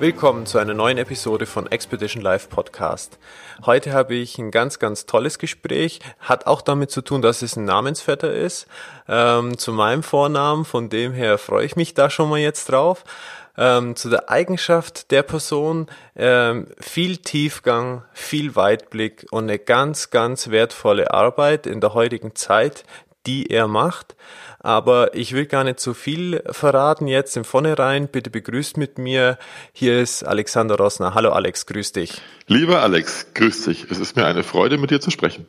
Willkommen zu einer neuen Episode von Expedition Live Podcast. Heute habe ich ein ganz, ganz tolles Gespräch. Hat auch damit zu tun, dass es ein Namensvetter ist. Ähm, zu meinem Vornamen, von dem her freue ich mich da schon mal jetzt drauf. Ähm, zu der Eigenschaft der Person, ähm, viel Tiefgang, viel Weitblick und eine ganz, ganz wertvolle Arbeit in der heutigen Zeit, die er macht. Aber ich will gar nicht zu viel verraten jetzt im Vornherein. Bitte begrüßt mit mir. Hier ist Alexander Rossner. Hallo Alex, grüß dich. Lieber Alex, grüß dich. Es ist mir eine Freude, mit dir zu sprechen.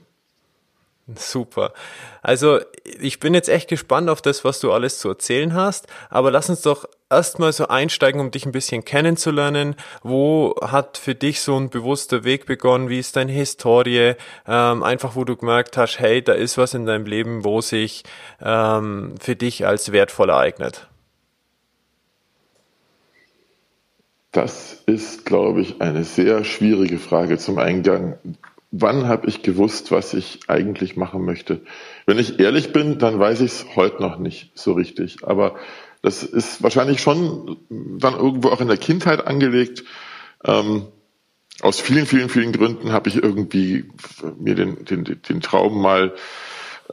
Super. Also ich bin jetzt echt gespannt auf das, was du alles zu erzählen hast, aber lass uns doch erstmal so einsteigen, um dich ein bisschen kennenzulernen. Wo hat für dich so ein bewusster Weg begonnen? Wie ist deine Historie? Ähm, einfach, wo du gemerkt hast, hey, da ist was in deinem Leben, wo sich ähm, für dich als wertvoll ereignet. Das ist, glaube ich, eine sehr schwierige Frage zum Eingang wann habe ich gewusst, was ich eigentlich machen möchte? Wenn ich ehrlich bin, dann weiß ich es heute noch nicht so richtig. Aber das ist wahrscheinlich schon dann irgendwo auch in der Kindheit angelegt. Ähm, aus vielen, vielen, vielen Gründen habe ich irgendwie mir den, den, den Traum mal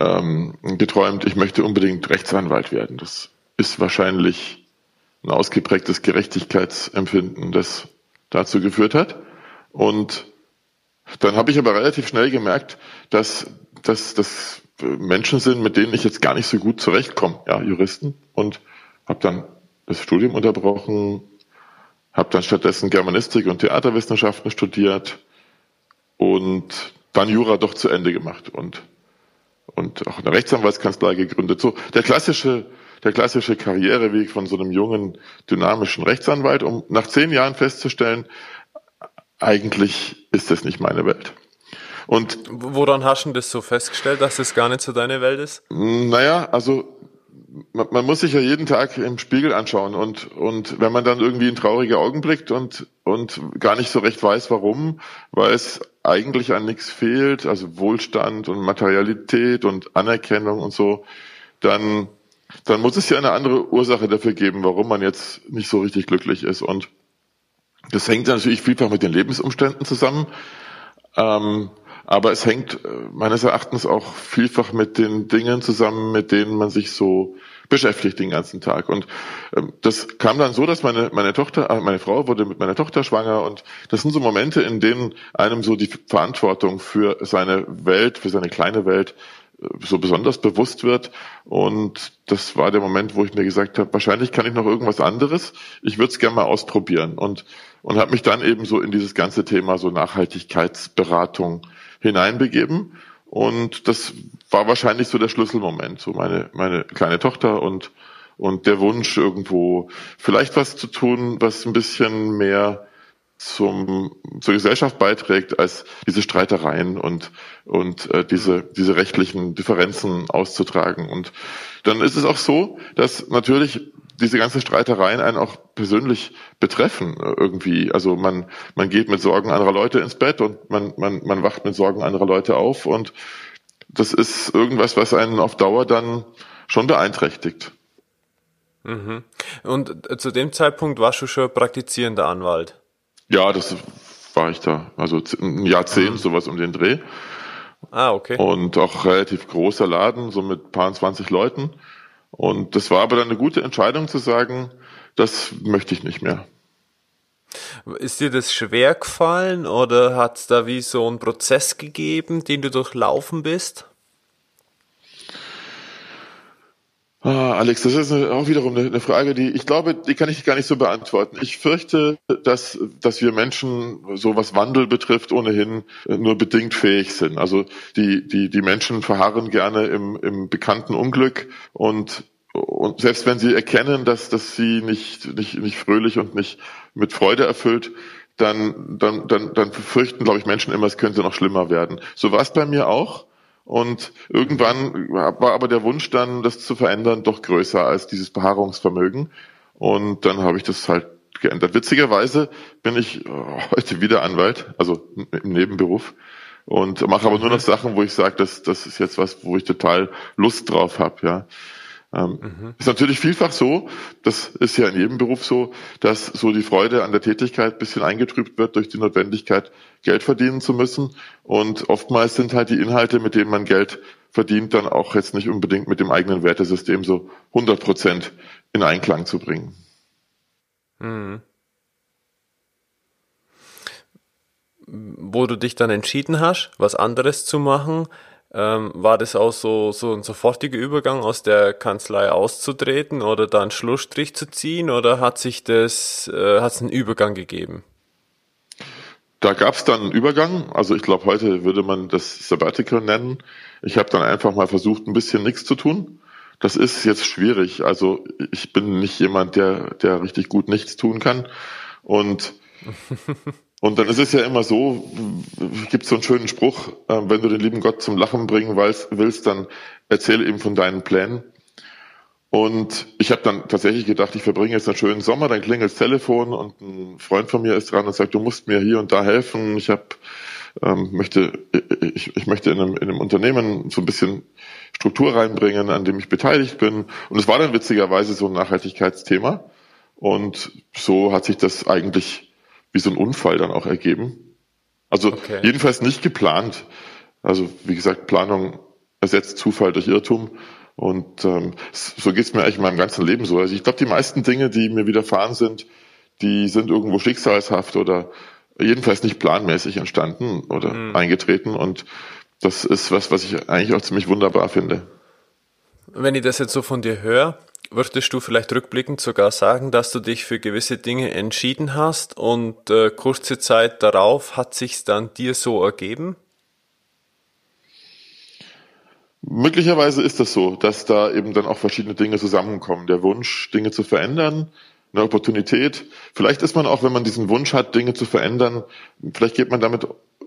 ähm, geträumt, ich möchte unbedingt Rechtsanwalt werden. Das ist wahrscheinlich ein ausgeprägtes Gerechtigkeitsempfinden, das dazu geführt hat. Und dann habe ich aber relativ schnell gemerkt, dass, dass das Menschen sind, mit denen ich jetzt gar nicht so gut zurechtkomme, ja, Juristen. Und habe dann das Studium unterbrochen, habe dann stattdessen Germanistik und Theaterwissenschaften studiert und dann Jura doch zu Ende gemacht und, und auch eine Rechtsanwaltskanzlei gegründet. So der klassische, der klassische Karriereweg von so einem jungen, dynamischen Rechtsanwalt, um nach zehn Jahren festzustellen, eigentlich ist das nicht meine Welt. Und woran hast du das so festgestellt, dass das gar nicht so deine Welt ist? Naja, also man, man muss sich ja jeden Tag im Spiegel anschauen und und wenn man dann irgendwie in traurige Augen blickt und und gar nicht so recht weiß, warum, weil es eigentlich an nichts fehlt, also Wohlstand und Materialität und Anerkennung und so, dann dann muss es ja eine andere Ursache dafür geben, warum man jetzt nicht so richtig glücklich ist und das hängt natürlich vielfach mit den Lebensumständen zusammen. Ähm, aber es hängt äh, meines Erachtens auch vielfach mit den Dingen zusammen, mit denen man sich so beschäftigt den ganzen Tag. Und ähm, das kam dann so, dass meine, meine Tochter, äh, meine Frau wurde mit meiner Tochter schwanger und das sind so Momente, in denen einem so die Verantwortung für seine Welt, für seine kleine Welt so besonders bewusst wird. Und das war der Moment, wo ich mir gesagt habe, wahrscheinlich kann ich noch irgendwas anderes. Ich würde es gerne mal ausprobieren und und habe mich dann eben so in dieses ganze Thema so Nachhaltigkeitsberatung hineinbegeben. Und das war wahrscheinlich so der Schlüsselmoment, so meine meine kleine Tochter und und der Wunsch irgendwo vielleicht was zu tun, was ein bisschen mehr zum, zur Gesellschaft beiträgt, als diese Streitereien und, und äh, diese, diese rechtlichen Differenzen auszutragen. Und dann ist es auch so, dass natürlich diese ganzen Streitereien einen auch persönlich betreffen äh, irgendwie. Also man, man geht mit Sorgen anderer Leute ins Bett und man, man, man wacht mit Sorgen anderer Leute auf und das ist irgendwas, was einen auf Dauer dann schon beeinträchtigt. Mhm. Und äh, zu dem Zeitpunkt warst du schon praktizierender Anwalt? Ja, das war ich da. Also ein Jahrzehnt, mhm. sowas um den Dreh. Ah, okay. Und auch relativ großer Laden, so mit paar 20 Leuten. Und das war aber dann eine gute Entscheidung zu sagen, das möchte ich nicht mehr. Ist dir das schwer gefallen oder hat es da wie so einen Prozess gegeben, den du durchlaufen bist? Ah, Alex, das ist auch wiederum eine, Frage, die ich glaube, die kann ich gar nicht so beantworten. Ich fürchte, dass, dass wir Menschen, so was Wandel betrifft, ohnehin nur bedingt fähig sind. Also die, die, die Menschen verharren gerne im, im bekannten Unglück und und selbst wenn sie erkennen, dass, dass sie nicht, nicht, nicht fröhlich und nicht mit Freude erfüllt, dann, dann, dann, dann fürchten, glaube ich, Menschen immer, es könnte noch schlimmer werden. So war es bei mir auch. Und irgendwann war aber der Wunsch dann, das zu verändern, doch größer als dieses Beharrungsvermögen. Und dann habe ich das halt geändert. Witzigerweise bin ich äh, heute wieder Anwalt, also im Nebenberuf und mache aber nur noch Sachen, wo ich sage, das, das ist jetzt was, wo ich total Lust drauf habe. Ja. Ähm, mhm. Ist natürlich vielfach so, das ist ja in jedem Beruf so, dass so die Freude an der Tätigkeit bisschen eingetrübt wird durch die Notwendigkeit, Geld verdienen zu müssen. Und oftmals sind halt die Inhalte, mit denen man Geld verdient, dann auch jetzt nicht unbedingt mit dem eigenen Wertesystem so 100 Prozent in Einklang zu bringen. Mhm. wo du dich dann entschieden hast, was anderes zu machen, ähm, war das auch so, so ein sofortiger Übergang aus der Kanzlei auszutreten oder da einen Schlussstrich zu ziehen oder hat sich das, äh, hat es einen Übergang gegeben? Da gab es dann einen Übergang. Also ich glaube, heute würde man das Sabbatical nennen. Ich habe dann einfach mal versucht, ein bisschen nichts zu tun. Das ist jetzt schwierig. Also ich bin nicht jemand, der, der richtig gut nichts tun kann. Und Und dann ist es ja immer so, gibt so einen schönen Spruch, äh, wenn du den lieben Gott zum Lachen bringen willst, dann erzähle ihm von deinen Plänen. Und ich habe dann tatsächlich gedacht, ich verbringe jetzt einen schönen Sommer, dann klingelt das Telefon und ein Freund von mir ist dran und sagt, du musst mir hier und da helfen. Ich habe ähm, möchte ich, ich möchte in einem, in einem Unternehmen so ein bisschen Struktur reinbringen, an dem ich beteiligt bin. Und es war dann witzigerweise so ein Nachhaltigkeitsthema. Und so hat sich das eigentlich wie so ein Unfall dann auch ergeben. Also okay. jedenfalls nicht geplant. Also wie gesagt, Planung ersetzt Zufall durch Irrtum. Und ähm, so geht es mir eigentlich in meinem ganzen Leben so. Also ich glaube, die meisten Dinge, die mir widerfahren sind, die sind irgendwo schicksalshaft oder jedenfalls nicht planmäßig entstanden oder mhm. eingetreten. Und das ist was, was ich eigentlich auch ziemlich wunderbar finde. Wenn ich das jetzt so von dir höre, Würdest du vielleicht rückblickend sogar sagen, dass du dich für gewisse Dinge entschieden hast und äh, kurze Zeit darauf hat sich's dann dir so ergeben? Möglicherweise ist das so, dass da eben dann auch verschiedene Dinge zusammenkommen. Der Wunsch, Dinge zu verändern, eine Opportunität. Vielleicht ist man auch, wenn man diesen Wunsch hat, Dinge zu verändern, vielleicht geht man damit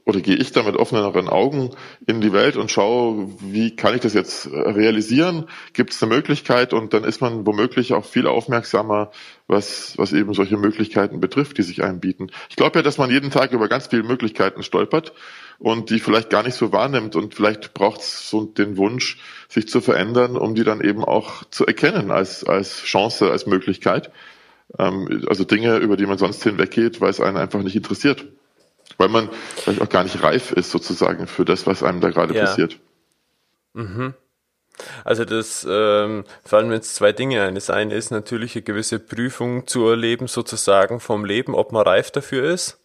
oder gehe ich da mit offeneren Augen in die Welt und schaue, wie kann ich das jetzt realisieren? Gibt es eine Möglichkeit? Und dann ist man womöglich auch viel aufmerksamer, was, was eben solche Möglichkeiten betrifft, die sich einbieten. Ich glaube ja, dass man jeden Tag über ganz viele Möglichkeiten stolpert und die vielleicht gar nicht so wahrnimmt und vielleicht braucht es so den Wunsch, sich zu verändern, um die dann eben auch zu erkennen als, als Chance, als Möglichkeit. Ähm, also Dinge, über die man sonst hinweggeht, weil es einen einfach nicht interessiert weil man vielleicht auch gar nicht reif ist sozusagen für das, was einem da gerade ja. passiert. Mhm. Also das ähm, fallen mir jetzt zwei Dinge ein. Das eine ist natürlich eine gewisse Prüfung zu erleben, sozusagen vom Leben, ob man reif dafür ist.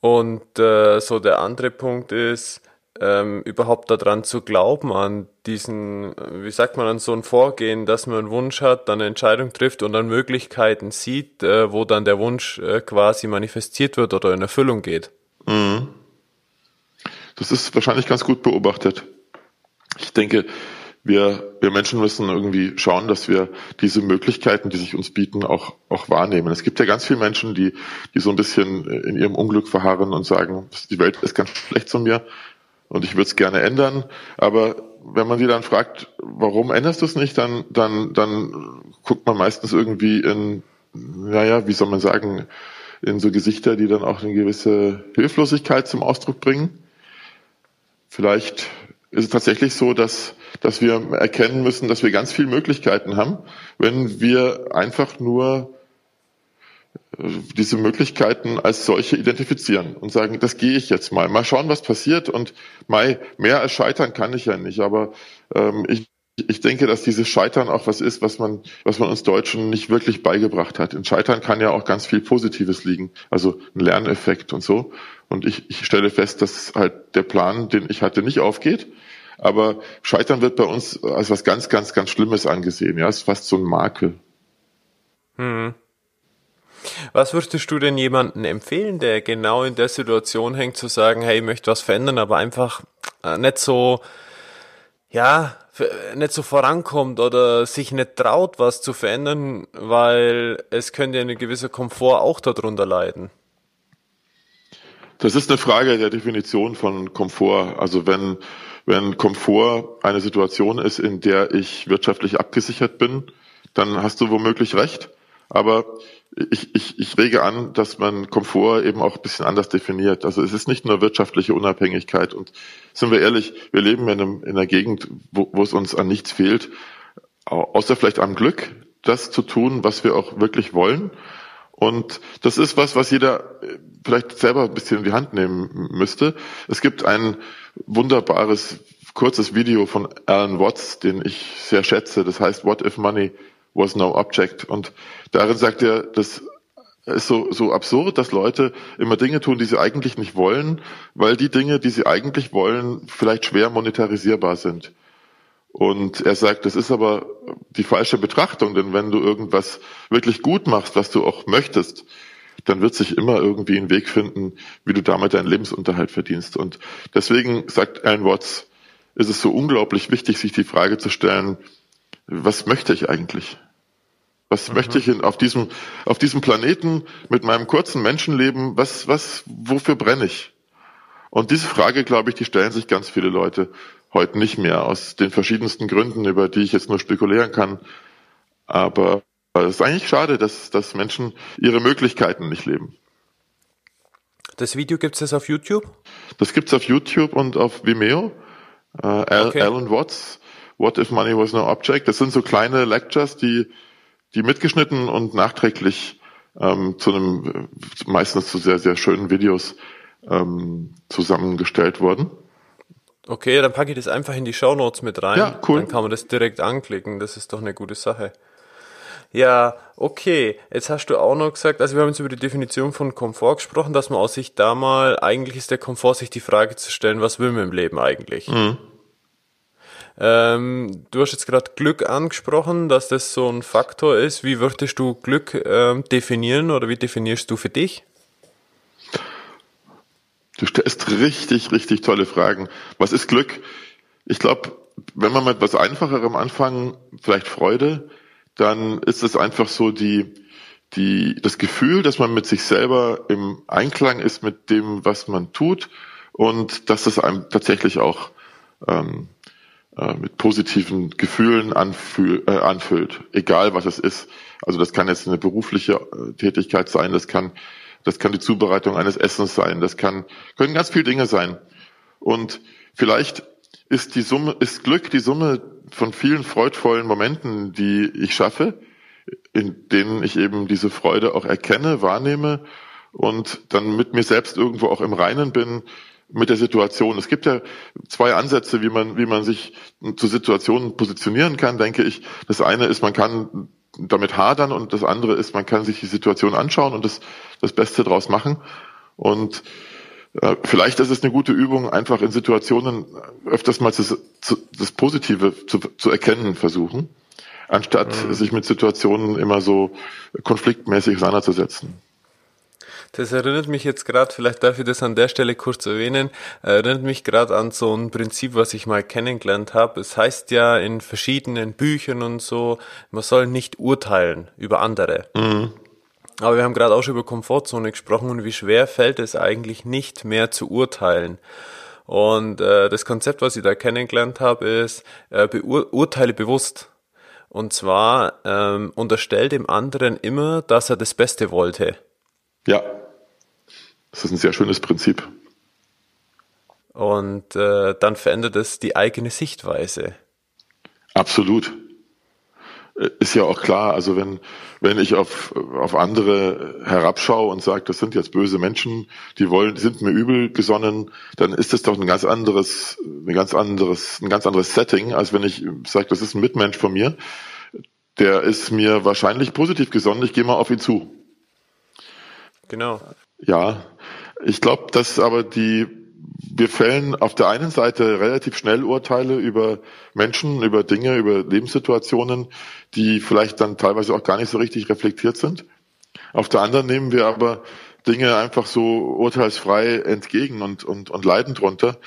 Und äh, so der andere Punkt ist, ähm, überhaupt daran zu glauben, an diesen, wie sagt man, an so ein Vorgehen, dass man einen Wunsch hat, dann eine Entscheidung trifft und dann Möglichkeiten sieht, äh, wo dann der Wunsch äh, quasi manifestiert wird oder in Erfüllung geht. Mhm. Das ist wahrscheinlich ganz gut beobachtet. Ich denke, wir, wir Menschen müssen irgendwie schauen, dass wir diese Möglichkeiten, die sich uns bieten, auch, auch wahrnehmen. Es gibt ja ganz viele Menschen, die, die so ein bisschen in ihrem Unglück verharren und sagen, die Welt ist ganz schlecht zu mir und ich würde es gerne ändern. Aber wenn man sie dann fragt, warum änderst du es nicht, dann, dann, dann guckt man meistens irgendwie in, naja, wie soll man sagen, in so Gesichter, die dann auch eine gewisse Hilflosigkeit zum Ausdruck bringen. Vielleicht ist es tatsächlich so, dass, dass wir erkennen müssen, dass wir ganz viele Möglichkeiten haben, wenn wir einfach nur diese Möglichkeiten als solche identifizieren und sagen, das gehe ich jetzt mal. Mal schauen, was passiert und mal mehr als scheitern kann ich ja nicht. Aber ähm, ich, ich denke, dass dieses Scheitern auch was ist, was man, was man uns Deutschen nicht wirklich beigebracht hat. In Scheitern kann ja auch ganz viel Positives liegen, also ein Lerneffekt und so. Und ich, ich stelle fest, dass halt der Plan, den ich hatte, nicht aufgeht. Aber Scheitern wird bei uns als was ganz, ganz, ganz Schlimmes angesehen. Ja, ist fast so ein Makel. Hm. Was würdest du denn jemanden empfehlen, der genau in der Situation hängt, zu sagen, hey, ich möchte was verändern, aber einfach äh, nicht so, ja, nicht so vorankommt oder sich nicht traut, was zu verändern, weil es könnte ja ein gewisser Komfort auch darunter leiden? Das ist eine Frage der Definition von Komfort. Also wenn, wenn Komfort eine Situation ist, in der ich wirtschaftlich abgesichert bin, dann hast du womöglich recht. Aber ich, ich, ich rege an, dass man Komfort eben auch ein bisschen anders definiert. Also es ist nicht nur wirtschaftliche Unabhängigkeit. Und sind wir ehrlich, wir leben in, einem, in einer Gegend, wo, wo es uns an nichts fehlt, außer vielleicht am Glück, das zu tun, was wir auch wirklich wollen. Und das ist was, was jeder äh, vielleicht selber ein bisschen in die Hand nehmen müsste. Es gibt ein wunderbares, kurzes Video von Alan Watts, den ich sehr schätze. Das heißt, What if money was no object? Und darin sagt er, das ist so, so absurd, dass Leute immer Dinge tun, die sie eigentlich nicht wollen, weil die Dinge, die sie eigentlich wollen, vielleicht schwer monetarisierbar sind. Und er sagt, das ist aber die falsche Betrachtung, denn wenn du irgendwas wirklich gut machst, was du auch möchtest, dann wird sich immer irgendwie ein Weg finden, wie du damit deinen Lebensunterhalt verdienst. Und deswegen sagt Alan Watts, ist es so unglaublich wichtig, sich die Frage zu stellen, was möchte ich eigentlich? Was mhm. möchte ich in, auf diesem, auf diesem Planeten mit meinem kurzen Menschenleben, was, was, wofür brenne ich? Und diese Frage, glaube ich, die stellen sich ganz viele Leute heute nicht mehr, aus den verschiedensten Gründen, über die ich jetzt nur spekulieren kann. Aber es ist eigentlich schade, dass, dass Menschen ihre Möglichkeiten nicht leben. Das Video gibt es auf YouTube? Das gibt es auf YouTube und auf Vimeo. Äh, okay. Alan Watts, What if Money was no object? Das sind so kleine Lectures, die, die mitgeschnitten und nachträglich ähm, zu einem, meistens zu sehr, sehr schönen Videos ähm, zusammengestellt wurden. Okay, dann packe ich das einfach in die Show Notes mit rein. Ja, cool. Dann kann man das direkt anklicken. Das ist doch eine gute Sache. Ja, okay. Jetzt hast du auch noch gesagt, also wir haben jetzt über die Definition von Komfort gesprochen, dass man aus sich da mal, eigentlich ist der Komfort, sich die Frage zu stellen, was will man im Leben eigentlich? Mhm. Ähm, du hast jetzt gerade Glück angesprochen, dass das so ein Faktor ist. Wie würdest du Glück ähm, definieren oder wie definierst du für dich? Du stellst richtig, richtig tolle Fragen. Was ist Glück? Ich glaube, wenn man mit etwas Einfacherem anfangen, vielleicht Freude, dann ist es einfach so die, die, das Gefühl, dass man mit sich selber im Einklang ist mit dem, was man tut und dass es einem tatsächlich auch ähm, äh, mit positiven Gefühlen anfühl, äh, anfüllt, egal was es ist. Also das kann jetzt eine berufliche äh, Tätigkeit sein, das kann das kann die Zubereitung eines Essens sein, das kann, können ganz viele Dinge sein. Und vielleicht ist die Summe, ist Glück die Summe von vielen freudvollen Momenten, die ich schaffe, in denen ich eben diese Freude auch erkenne, wahrnehme und dann mit mir selbst irgendwo auch im Reinen bin mit der Situation. Es gibt ja zwei Ansätze, wie man, wie man sich zu Situationen positionieren kann, denke ich. Das eine ist, man kann damit hadern und das andere ist, man kann sich die Situation anschauen und das, das Beste draus machen. Und äh, vielleicht ist es eine gute Übung, einfach in Situationen öfters mal das, das Positive zu, zu erkennen versuchen, anstatt mhm. sich mit Situationen immer so konfliktmäßig auseinanderzusetzen. Das erinnert mich jetzt gerade, vielleicht darf ich das an der Stelle kurz erwähnen, erinnert mich gerade an so ein Prinzip, was ich mal kennengelernt habe. Es heißt ja in verschiedenen Büchern und so, man soll nicht urteilen über andere. Mhm. Aber wir haben gerade auch schon über Komfortzone gesprochen und wie schwer fällt es eigentlich nicht mehr zu urteilen. Und äh, das Konzept, was ich da kennengelernt habe, ist, äh, beurteile bewusst. Und zwar ähm, unterstell dem anderen immer, dass er das Beste wollte. Ja. Das ist ein sehr schönes Prinzip. Und äh, dann verändert es die eigene Sichtweise. Absolut. Äh, ist ja auch klar, also wenn, wenn ich auf, auf andere herabschaue und sage, das sind jetzt böse Menschen, die wollen, sind mir übel gesonnen, dann ist das doch ein ganz anderes, ein ganz anderes, ein ganz anderes Setting, als wenn ich sage, das ist ein Mitmensch von mir, der ist mir wahrscheinlich positiv gesonnen, ich gehe mal auf ihn zu. Genau. Ja, ich glaube, dass aber die, wir fällen auf der einen Seite relativ schnell Urteile über Menschen, über Dinge, über Lebenssituationen, die vielleicht dann teilweise auch gar nicht so richtig reflektiert sind. Auf der anderen nehmen wir aber Dinge einfach so urteilsfrei entgegen und, und, und leiden drunter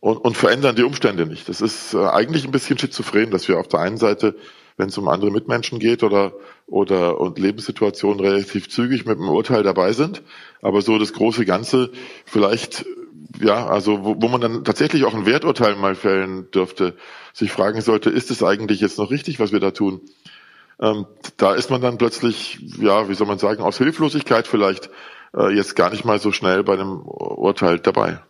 und, und verändern die Umstände nicht. Das ist äh, eigentlich ein bisschen schizophren, dass wir auf der einen Seite wenn es um andere Mitmenschen geht oder oder und Lebenssituationen relativ zügig mit dem Urteil dabei sind. Aber so das große Ganze vielleicht ja, also wo, wo man dann tatsächlich auch ein Werturteil mal fällen dürfte, sich fragen sollte, ist es eigentlich jetzt noch richtig, was wir da tun? Ähm, da ist man dann plötzlich, ja, wie soll man sagen, aus Hilflosigkeit vielleicht äh, jetzt gar nicht mal so schnell bei einem Urteil dabei.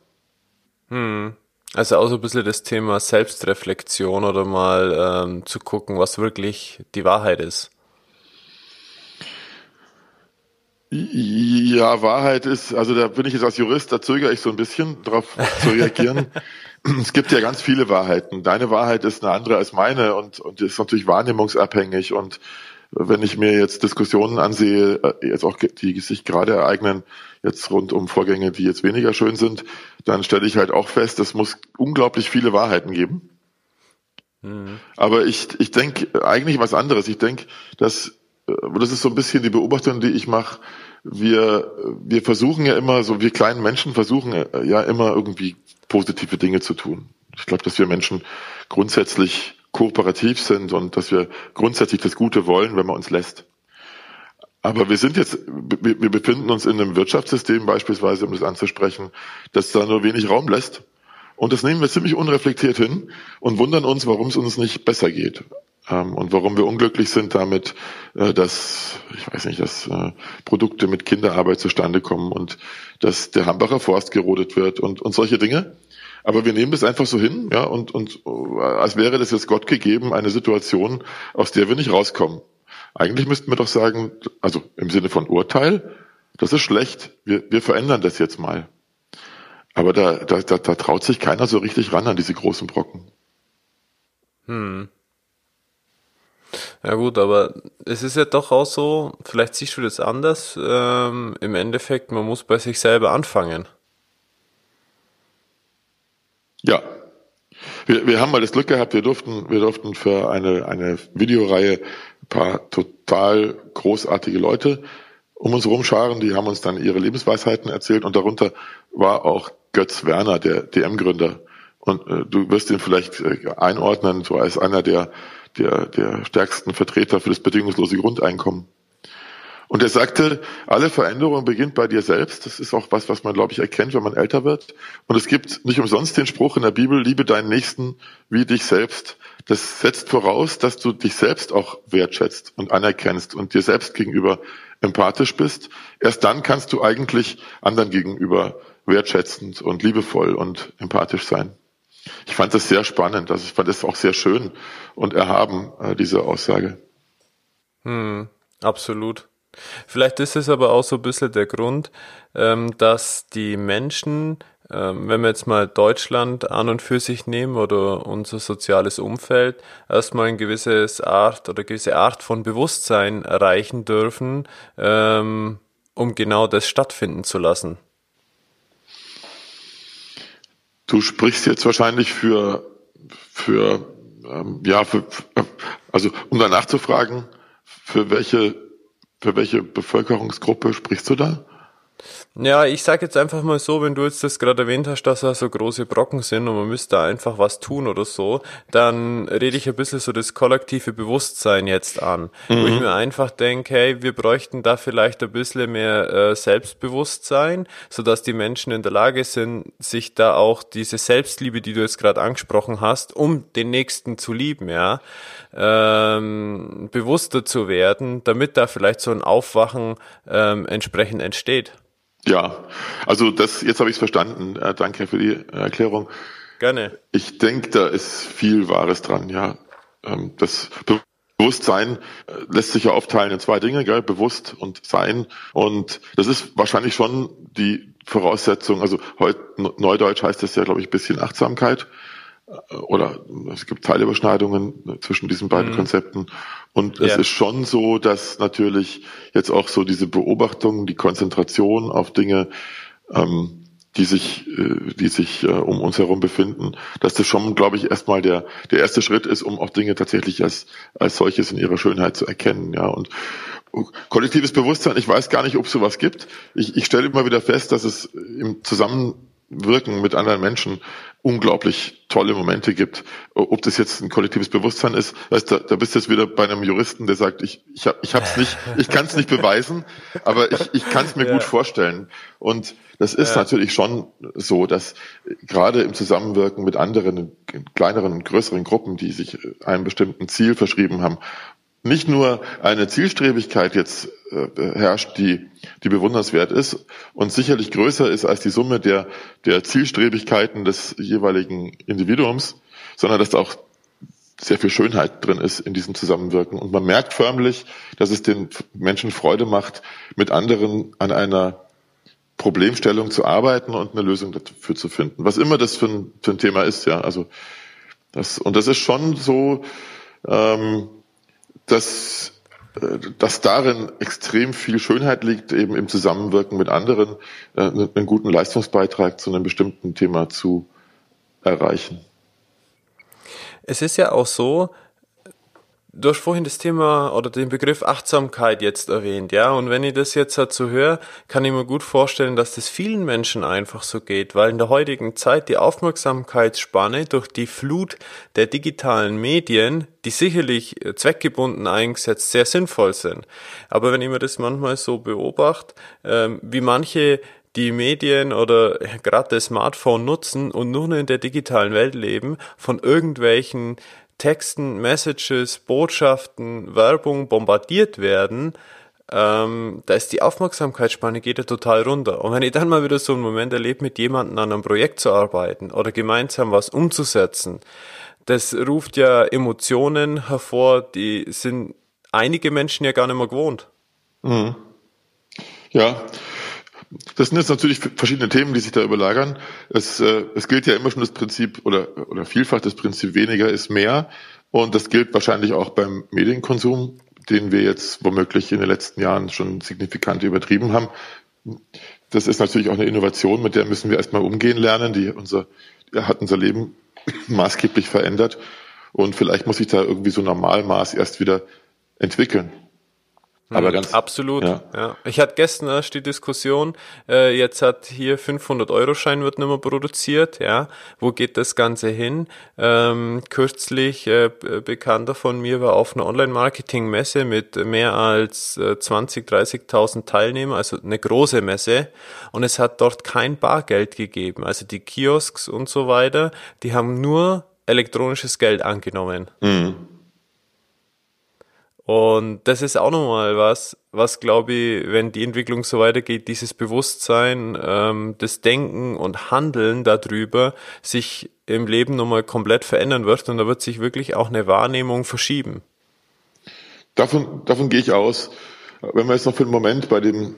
Hm. Also auch so ein bisschen das Thema Selbstreflexion oder mal ähm, zu gucken, was wirklich die Wahrheit ist. Ja, Wahrheit ist, also da bin ich jetzt als Jurist, da zögere ich so ein bisschen darauf zu reagieren. es gibt ja ganz viele Wahrheiten. Deine Wahrheit ist eine andere als meine und, und ist natürlich wahrnehmungsabhängig. Und wenn ich mir jetzt Diskussionen ansehe, äh, jetzt auch die sich gerade ereignen, jetzt rund um Vorgänge, die jetzt weniger schön sind, dann stelle ich halt auch fest, es muss unglaublich viele Wahrheiten geben. Mhm. Aber ich, ich denke eigentlich was anderes. Ich denke, dass das ist so ein bisschen die Beobachtung, die ich mache. Wir, wir versuchen ja immer, so wir kleinen Menschen versuchen ja immer irgendwie positive Dinge zu tun. Ich glaube, dass wir Menschen grundsätzlich kooperativ sind und dass wir grundsätzlich das Gute wollen, wenn man uns lässt. Aber wir sind jetzt, wir befinden uns in einem Wirtschaftssystem beispielsweise, um das anzusprechen, das da nur wenig Raum lässt. Und das nehmen wir ziemlich unreflektiert hin und wundern uns, warum es uns nicht besser geht. Ähm, und warum wir unglücklich sind damit, äh, dass, ich weiß nicht, dass äh, Produkte mit Kinderarbeit zustande kommen und dass der Hambacher Forst gerodet wird und, und solche Dinge. Aber wir nehmen das einfach so hin, ja, und, und äh, als wäre das jetzt Gott gegeben, eine Situation, aus der wir nicht rauskommen. Eigentlich müssten wir doch sagen, also im Sinne von Urteil, das ist schlecht, wir, wir verändern das jetzt mal. Aber da, da, da, da traut sich keiner so richtig ran an diese großen Brocken. Hm. Ja gut, aber es ist ja doch auch so, vielleicht siehst du das anders, ähm, im Endeffekt, man muss bei sich selber anfangen. Ja. Wir, wir haben mal das Glück gehabt, wir durften, wir durften für eine, eine Videoreihe ein paar total großartige Leute um uns rumscharen, die haben uns dann ihre Lebensweisheiten erzählt und darunter war auch Götz Werner, der DM-Gründer. Und äh, du wirst ihn vielleicht äh, einordnen, so als einer der der, der stärksten Vertreter für das bedingungslose Grundeinkommen. Und er sagte, alle Veränderung beginnt bei dir selbst. Das ist auch was, was man, glaube ich, erkennt, wenn man älter wird. Und es gibt nicht umsonst den Spruch in der Bibel, liebe deinen Nächsten wie dich selbst. Das setzt voraus, dass du dich selbst auch wertschätzt und anerkennst und dir selbst gegenüber empathisch bist. Erst dann kannst du eigentlich anderen gegenüber wertschätzend und liebevoll und empathisch sein. Ich fand das sehr spannend. Also ich fand das auch sehr schön und erhaben, äh, diese Aussage. Hm, absolut. Vielleicht ist es aber auch so ein bisschen der Grund, ähm, dass die Menschen, ähm, wenn wir jetzt mal Deutschland an und für sich nehmen oder unser soziales Umfeld, erstmal ein gewisses Art oder gewisse Art von Bewusstsein erreichen dürfen, ähm, um genau das stattfinden zu lassen. Du sprichst jetzt wahrscheinlich für, für, ja, für, also um danach zu fragen, für welche, für welche Bevölkerungsgruppe sprichst du da? Ja, ich sag jetzt einfach mal so, wenn du jetzt das gerade erwähnt hast, dass da so große Brocken sind und man müsste da einfach was tun oder so, dann rede ich ein bisschen so das kollektive Bewusstsein jetzt an. Mhm. Wo ich mhm. mir einfach denke, hey, wir bräuchten da vielleicht ein bisschen mehr äh, Selbstbewusstsein, sodass die Menschen in der Lage sind, sich da auch diese Selbstliebe, die du jetzt gerade angesprochen hast, um den Nächsten zu lieben, ja, ähm, bewusster zu werden, damit da vielleicht so ein Aufwachen ähm, entsprechend entsteht. Ja, also das, jetzt habe ich es verstanden. Äh, danke für die Erklärung. Gerne. Ich denke, da ist viel Wahres dran, ja. Ähm, das Bewusstsein äh, lässt sich ja aufteilen in zwei Dinge, gell? bewusst und sein. Und das ist wahrscheinlich schon die Voraussetzung, also heute Neudeutsch heißt das ja, glaube ich, ein bisschen Achtsamkeit oder es gibt Teilüberschneidungen zwischen diesen beiden mhm. Konzepten. Und ja. es ist schon so, dass natürlich jetzt auch so diese Beobachtung, die Konzentration auf Dinge, ähm, die sich, äh, die sich äh, um uns herum befinden, dass das schon, glaube ich, erstmal der, der erste Schritt ist, um auch Dinge tatsächlich als, als solches in ihrer Schönheit zu erkennen. Ja, und kollektives Bewusstsein, ich weiß gar nicht, ob es sowas gibt. Ich, ich stelle immer wieder fest, dass es im Zusammen Wirken mit anderen Menschen unglaublich tolle Momente gibt. Ob das jetzt ein kollektives Bewusstsein ist, weißt, da, da bist du jetzt wieder bei einem Juristen, der sagt, ich, ich, hab, ich hab's nicht, ich kann es nicht beweisen, aber ich, ich kann es mir ja. gut vorstellen. Und das ist ja. natürlich schon so, dass gerade im Zusammenwirken mit anderen, kleineren und größeren Gruppen, die sich einem bestimmten Ziel verschrieben haben, nicht nur eine Zielstrebigkeit jetzt äh, herrscht, die, die bewundernswert ist und sicherlich größer ist als die Summe der, der Zielstrebigkeiten des jeweiligen Individuums, sondern dass da auch sehr viel Schönheit drin ist in diesem Zusammenwirken. Und man merkt förmlich, dass es den Menschen Freude macht, mit anderen an einer Problemstellung zu arbeiten und eine Lösung dafür zu finden. Was immer das für ein, für ein Thema ist, ja. Also das, und das ist schon so, ähm, dass, äh, dass darin extrem viel Schönheit liegt, eben im Zusammenwirken mit anderen, äh, einen guten Leistungsbeitrag zu einem bestimmten Thema zu erreichen. Es ist ja auch so, Du hast vorhin das Thema oder den Begriff Achtsamkeit jetzt erwähnt, ja. Und wenn ich das jetzt dazu höre, kann ich mir gut vorstellen, dass das vielen Menschen einfach so geht, weil in der heutigen Zeit die Aufmerksamkeitsspanne durch die Flut der digitalen Medien, die sicherlich äh, zweckgebunden eingesetzt sehr sinnvoll sind. Aber wenn ich mir das manchmal so beobachte, ähm, wie manche die Medien oder gerade das Smartphone nutzen und nur in der digitalen Welt leben, von irgendwelchen Texten, Messages, Botschaften, Werbung bombardiert werden, ähm, da ist die Aufmerksamkeitsspanne geht ja total runter. Und wenn ich dann mal wieder so einen Moment erlebe, mit jemandem an einem Projekt zu arbeiten oder gemeinsam was umzusetzen, das ruft ja Emotionen hervor, die sind einige Menschen ja gar nicht mehr gewohnt. Mhm. Ja, das sind jetzt natürlich verschiedene Themen, die sich da überlagern. Es, äh, es gilt ja immer schon das Prinzip oder, oder vielfach das Prinzip weniger ist mehr. Und das gilt wahrscheinlich auch beim Medienkonsum, den wir jetzt womöglich in den letzten Jahren schon signifikant übertrieben haben. Das ist natürlich auch eine Innovation, mit der müssen wir erstmal umgehen lernen. Die unser, die hat unser Leben maßgeblich verändert. Und vielleicht muss sich da irgendwie so ein Normalmaß erst wieder entwickeln. Aber hm, ganz absolut. Ja. ja. Ich hatte gestern erst die Diskussion. Äh, jetzt hat hier 500 Euro Schein wird nicht mehr produziert. Ja, wo geht das Ganze hin? Ähm, kürzlich äh, bekannter von mir war auf einer Online-Marketing-Messe mit mehr als äh, 20, 30.000 Teilnehmern, also eine große Messe. Und es hat dort kein Bargeld gegeben. Also die Kiosks und so weiter, die haben nur elektronisches Geld angenommen. Mhm. Und das ist auch nochmal was, was glaube ich, wenn die Entwicklung so weitergeht, dieses Bewusstsein, ähm, das Denken und Handeln darüber sich im Leben nochmal komplett verändern wird und da wird sich wirklich auch eine Wahrnehmung verschieben. Davon, davon gehe ich aus. Wenn wir jetzt noch für einen Moment bei dem,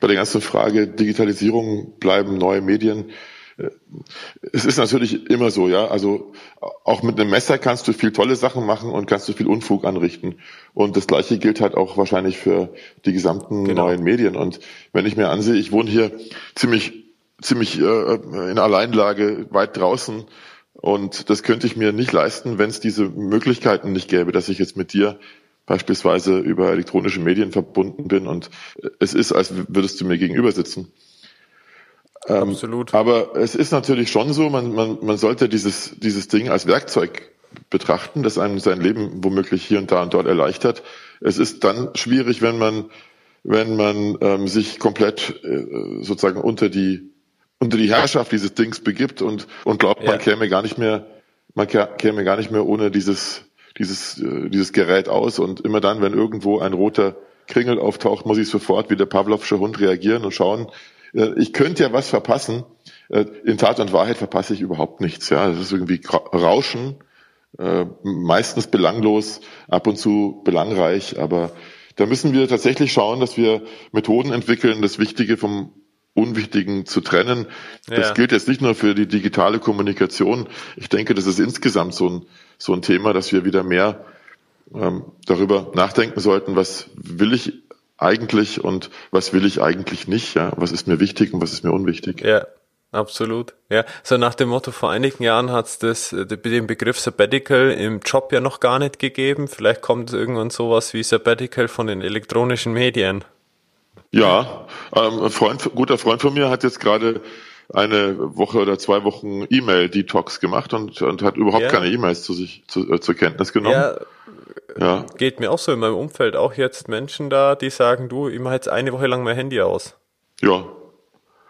bei der ganzen Frage Digitalisierung bleiben, neue Medien, es ist natürlich immer so, ja. Also auch mit einem Messer kannst du viel tolle Sachen machen und kannst du viel Unfug anrichten. Und das Gleiche gilt halt auch wahrscheinlich für die gesamten genau. neuen Medien. Und wenn ich mir ansehe, ich wohne hier ziemlich, ziemlich äh, in Alleinlage weit draußen. Und das könnte ich mir nicht leisten, wenn es diese Möglichkeiten nicht gäbe, dass ich jetzt mit dir beispielsweise über elektronische Medien verbunden bin und es ist, als würdest du mir gegenüber sitzen. Ähm, Absolut. Aber es ist natürlich schon so, man, man, man sollte dieses, dieses Ding als Werkzeug betrachten, das einem sein Leben womöglich hier und da und dort erleichtert. Es ist dann schwierig, wenn man, wenn man ähm, sich komplett äh, sozusagen unter die, unter die Herrschaft dieses Dings begibt und, und glaubt, ja. man käme gar nicht mehr, man käme gar nicht mehr ohne dieses, dieses, äh, dieses Gerät aus. Und immer dann, wenn irgendwo ein roter Kringel auftaucht, muss ich sofort wie der Pavlovsche Hund reagieren und schauen, ich könnte ja was verpassen. Äh, in Tat und Wahrheit verpasse ich überhaupt nichts. Ja, das ist irgendwie Rauschen, äh, meistens belanglos, ab und zu belangreich, aber da müssen wir tatsächlich schauen, dass wir Methoden entwickeln, das Wichtige vom Unwichtigen zu trennen. Ja. Das gilt jetzt nicht nur für die digitale Kommunikation. Ich denke, das ist insgesamt so ein, so ein Thema, dass wir wieder mehr ähm, darüber nachdenken sollten, was will ich eigentlich und was will ich eigentlich nicht, ja, was ist mir wichtig und was ist mir unwichtig. Ja, absolut. Ja, so nach dem Motto, vor einigen Jahren hat es das, äh, den Begriff Sabbatical im Job ja noch gar nicht gegeben. Vielleicht kommt irgendwann sowas wie Sabbatical von den elektronischen Medien. Ja, ähm, ein Freund, guter Freund von mir hat jetzt gerade eine Woche oder zwei Wochen E-Mail-Detox gemacht und, und hat überhaupt ja. keine E-Mails zu sich zu, äh, zur Kenntnis genommen. Ja, ja. Geht mir auch so in meinem Umfeld auch jetzt Menschen da, die sagen, du, ich mache jetzt eine Woche lang mein Handy aus. Ja.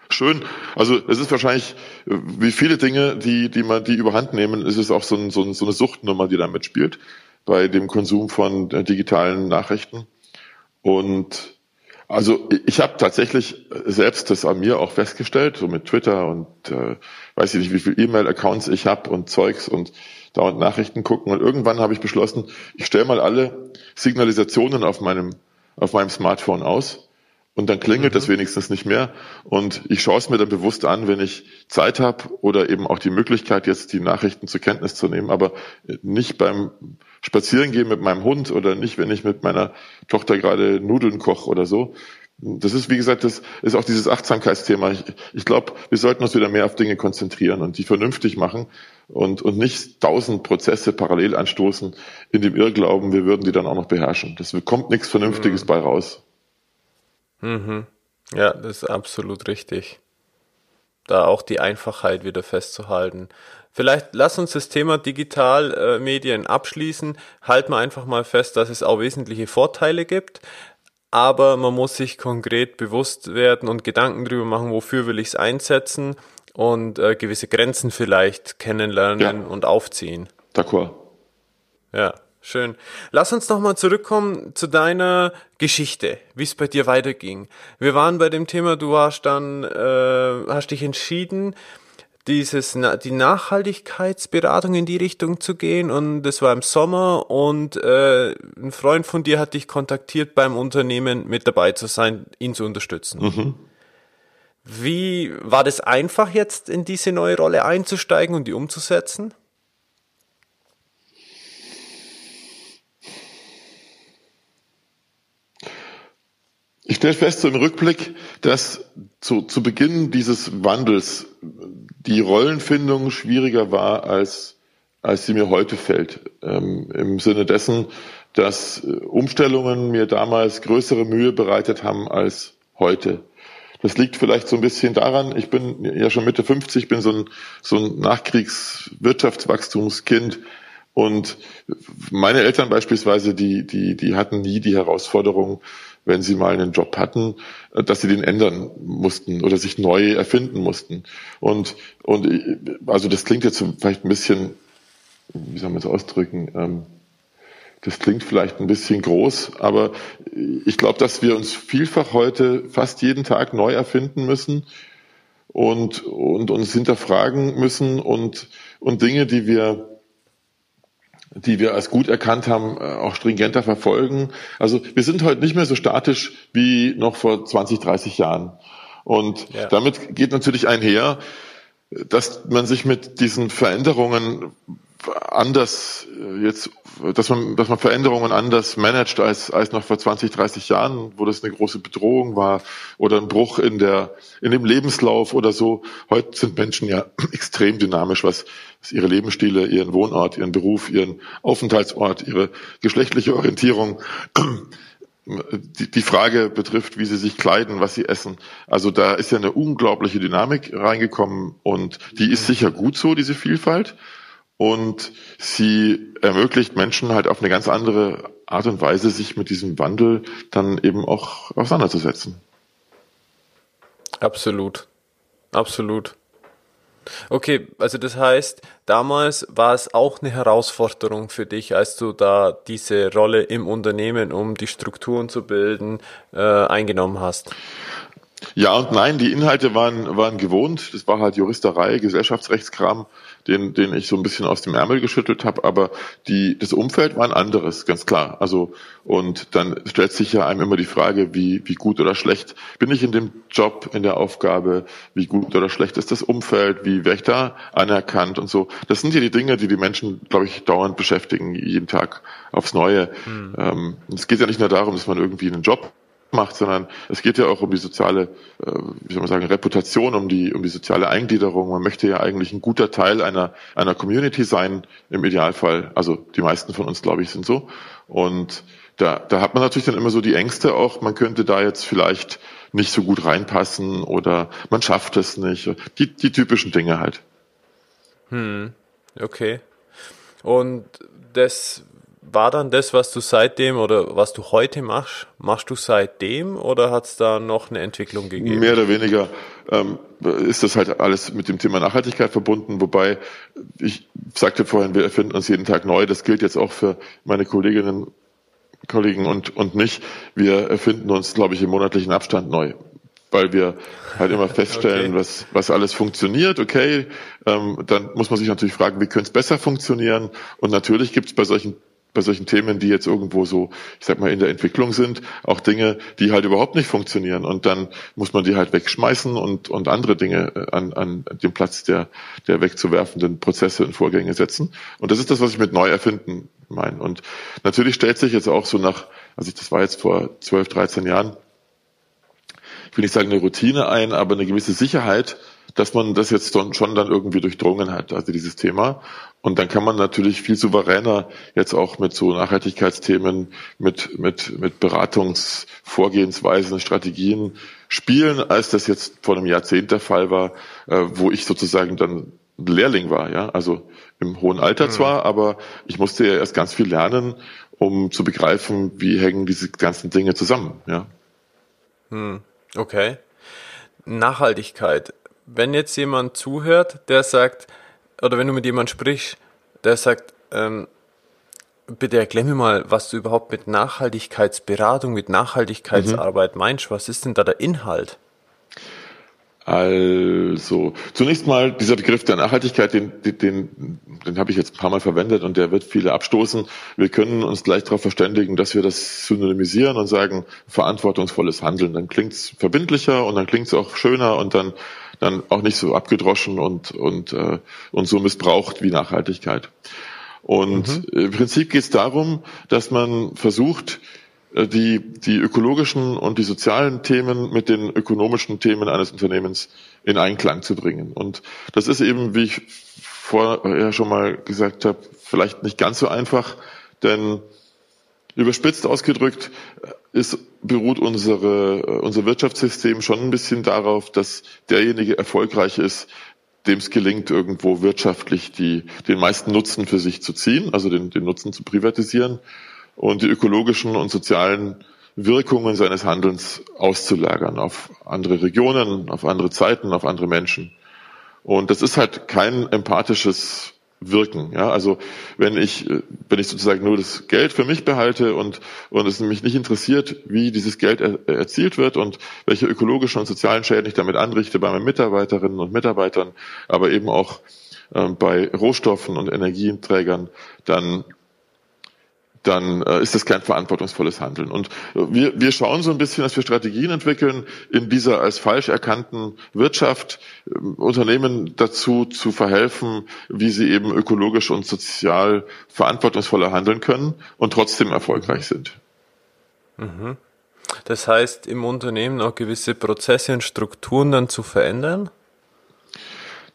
Schön. Also es ist wahrscheinlich, wie viele Dinge, die, die man, die überhand nehmen, ist es auch so, ein, so, ein, so eine Suchtnummer, die da mitspielt bei dem Konsum von äh, digitalen Nachrichten. Und also ich habe tatsächlich selbst das an mir auch festgestellt, so mit Twitter und äh, weiß ich nicht, wie viele E-Mail-Accounts ich habe und Zeugs und dauernd Nachrichten gucken. Und irgendwann habe ich beschlossen, ich stelle mal alle Signalisationen auf meinem, auf meinem Smartphone aus und dann klingelt mhm. das wenigstens nicht mehr. Und ich schaue es mir dann bewusst an, wenn ich Zeit habe oder eben auch die Möglichkeit, jetzt die Nachrichten zur Kenntnis zu nehmen, aber nicht beim Spazierengehen mit meinem Hund oder nicht, wenn ich mit meiner Tochter gerade Nudeln koche oder so. Das ist, wie gesagt, das ist auch dieses Achtsamkeitsthema. Ich, ich glaube, wir sollten uns wieder mehr auf Dinge konzentrieren und die vernünftig machen und, und nicht tausend Prozesse parallel anstoßen in dem Irrglauben, wir würden die dann auch noch beherrschen. Das kommt nichts Vernünftiges mhm. bei raus. Mhm. Ja, das ist absolut richtig. Da auch die Einfachheit wieder festzuhalten. Vielleicht lass uns das Thema Digitalmedien äh, abschließen. Halten wir einfach mal fest, dass es auch wesentliche Vorteile gibt. Aber man muss sich konkret bewusst werden und Gedanken darüber machen, wofür will ich es einsetzen und äh, gewisse Grenzen vielleicht kennenlernen ja. und aufziehen. D'accord. Ja. Schön. Lass uns nochmal zurückkommen zu deiner Geschichte, wie es bei dir weiterging. Wir waren bei dem Thema, du warst dann, äh, hast dich entschieden, dieses, die Nachhaltigkeitsberatung in die Richtung zu gehen und das war im Sommer und äh, ein Freund von dir hat dich kontaktiert, beim Unternehmen mit dabei zu sein, ihn zu unterstützen. Mhm. Wie war das einfach jetzt in diese neue Rolle einzusteigen und die umzusetzen? Ich stelle fest so im Rückblick, dass zu, zu Beginn dieses Wandels die Rollenfindung schwieriger war, als, als sie mir heute fällt. Ähm, Im Sinne dessen, dass Umstellungen mir damals größere Mühe bereitet haben als heute. Das liegt vielleicht so ein bisschen daran, ich bin ja schon Mitte 50, bin so ein, so ein Nachkriegswirtschaftswachstumskind. Und meine Eltern beispielsweise, die, die, die hatten nie die Herausforderung, wenn sie mal einen Job hatten, äh, dass sie den ändern mussten oder sich neu erfinden mussten. Und, und äh, also das klingt jetzt vielleicht ein bisschen, wie soll man es ausdrücken, ähm, das klingt vielleicht ein bisschen groß, aber ich glaube, dass wir uns vielfach heute fast jeden Tag neu erfinden müssen und, und uns hinterfragen müssen und, und Dinge, die wir die wir als gut erkannt haben, äh, auch stringenter verfolgen. Also wir sind heute nicht mehr so statisch wie noch vor 20, 30 Jahren. Und ja. damit geht natürlich einher, dass man sich mit diesen Veränderungen anders äh, jetzt, dass man, dass man Veränderungen anders managt als, als noch vor 20, 30 Jahren, wo das eine große Bedrohung war oder ein Bruch in der, in dem Lebenslauf oder so. Heute sind Menschen ja extrem dynamisch, was, was ihre Lebensstile, ihren Wohnort, ihren Beruf, ihren Aufenthaltsort, ihre geschlechtliche Orientierung, die, die Frage betrifft, wie sie sich kleiden, was sie essen. Also da ist ja eine unglaubliche Dynamik reingekommen und die ist sicher gut so, diese Vielfalt und sie ermöglicht Menschen halt auf eine ganz andere Art und Weise, sich mit diesem Wandel dann eben auch auseinanderzusetzen. Absolut. Absolut. Okay, also das heißt, damals war es auch eine Herausforderung für dich, als du da diese Rolle im Unternehmen, um die Strukturen zu bilden, äh, eingenommen hast. Ja und nein, die Inhalte waren, waren gewohnt. Das war halt Juristerei, Gesellschaftsrechtskram den, den ich so ein bisschen aus dem Ärmel geschüttelt habe, aber die, das Umfeld war ein anderes, ganz klar. Also und dann stellt sich ja einem immer die Frage, wie, wie gut oder schlecht bin ich in dem Job, in der Aufgabe, wie gut oder schlecht ist das Umfeld, wie werde ich da anerkannt und so. Das sind ja die Dinge, die die Menschen, glaube ich, dauernd beschäftigen, jeden Tag aufs Neue. Hm. Ähm, es geht ja nicht nur darum, dass man irgendwie einen Job macht, sondern es geht ja auch um die soziale, äh, wie soll man sagen, Reputation, um die, um die soziale Eingliederung. Man möchte ja eigentlich ein guter Teil einer, einer Community sein, im Idealfall. Also die meisten von uns, glaube ich, sind so. Und da, da hat man natürlich dann immer so die Ängste auch, man könnte da jetzt vielleicht nicht so gut reinpassen oder man schafft es nicht. Die, die typischen Dinge halt. Hm, okay. Und das war dann das, was du seitdem oder was du heute machst, machst du seitdem oder hat es da noch eine Entwicklung gegeben? Mehr oder weniger ähm, ist das halt alles mit dem Thema Nachhaltigkeit verbunden, wobei ich sagte vorhin, wir erfinden uns jeden Tag neu. Das gilt jetzt auch für meine Kolleginnen, Kollegen und, und mich. Wir erfinden uns, glaube ich, im monatlichen Abstand neu weil wir halt immer feststellen, okay. was, was alles funktioniert. Okay, ähm, dann muss man sich natürlich fragen, wie könnte es besser funktionieren? Und natürlich gibt es bei solchen bei solchen Themen, die jetzt irgendwo so, ich sag mal, in der Entwicklung sind, auch Dinge, die halt überhaupt nicht funktionieren. Und dann muss man die halt wegschmeißen und, und andere Dinge äh, an, an den Platz der, der wegzuwerfenden Prozesse und Vorgänge setzen. Und das ist das, was ich mit neu erfinden meine. Und natürlich stellt sich jetzt auch so nach, also ich, das war jetzt vor 12, 13 Jahren, ich will nicht sagen eine Routine ein, aber eine gewisse Sicherheit, dass man das jetzt schon dann irgendwie durchdrungen hat, also dieses Thema. Und dann kann man natürlich viel souveräner jetzt auch mit so Nachhaltigkeitsthemen, mit, mit, mit Beratungsvorgehensweisen, Strategien spielen, als das jetzt vor einem Jahrzehnt der Fall war, äh, wo ich sozusagen dann Lehrling war, ja, also im hohen Alter mhm. zwar, aber ich musste ja erst ganz viel lernen, um zu begreifen, wie hängen diese ganzen Dinge zusammen, ja. Hm. Okay. Nachhaltigkeit wenn jetzt jemand zuhört, der sagt, oder wenn du mit jemandem sprichst, der sagt, ähm, bitte erklär mir mal, was du überhaupt mit Nachhaltigkeitsberatung, mit Nachhaltigkeitsarbeit mhm. meinst. Was ist denn da der Inhalt? Also, zunächst mal dieser Begriff der Nachhaltigkeit, den, den, den, den habe ich jetzt ein paar Mal verwendet und der wird viele abstoßen. Wir können uns gleich darauf verständigen, dass wir das synonymisieren und sagen, verantwortungsvolles Handeln. Dann klingt es verbindlicher und dann klingt es auch schöner und dann dann auch nicht so abgedroschen und, und, äh, und so missbraucht wie Nachhaltigkeit. Und mhm. im Prinzip geht es darum, dass man versucht, äh, die, die ökologischen und die sozialen Themen mit den ökonomischen Themen eines Unternehmens in Einklang zu bringen. Und das ist eben, wie ich vorher schon mal gesagt habe, vielleicht nicht ganz so einfach, denn überspitzt ausgedrückt ist, beruht unsere, äh, unser Wirtschaftssystem schon ein bisschen darauf, dass derjenige erfolgreich ist, dem es gelingt, irgendwo wirtschaftlich die, den meisten Nutzen für sich zu ziehen, also den, den Nutzen zu privatisieren und die ökologischen und sozialen Wirkungen seines Handelns auszulagern auf andere Regionen, auf andere Zeiten, auf andere Menschen. Und das ist halt kein empathisches wirken. Ja, also wenn ich, wenn ich sozusagen nur das Geld für mich behalte und, und es mich nicht interessiert, wie dieses Geld er, erzielt wird und welche ökologischen und sozialen Schäden ich damit anrichte bei meinen Mitarbeiterinnen und Mitarbeitern, aber eben auch äh, bei Rohstoffen und Energieträgern, dann dann äh, ist das kein verantwortungsvolles Handeln. Und wir, wir schauen so ein bisschen, dass wir Strategien entwickeln, in dieser als falsch erkannten Wirtschaft äh, Unternehmen dazu zu verhelfen, wie sie eben ökologisch und sozial verantwortungsvoller handeln können und trotzdem erfolgreich sind. Mhm. Das heißt, im Unternehmen auch gewisse Prozesse und Strukturen dann zu verändern?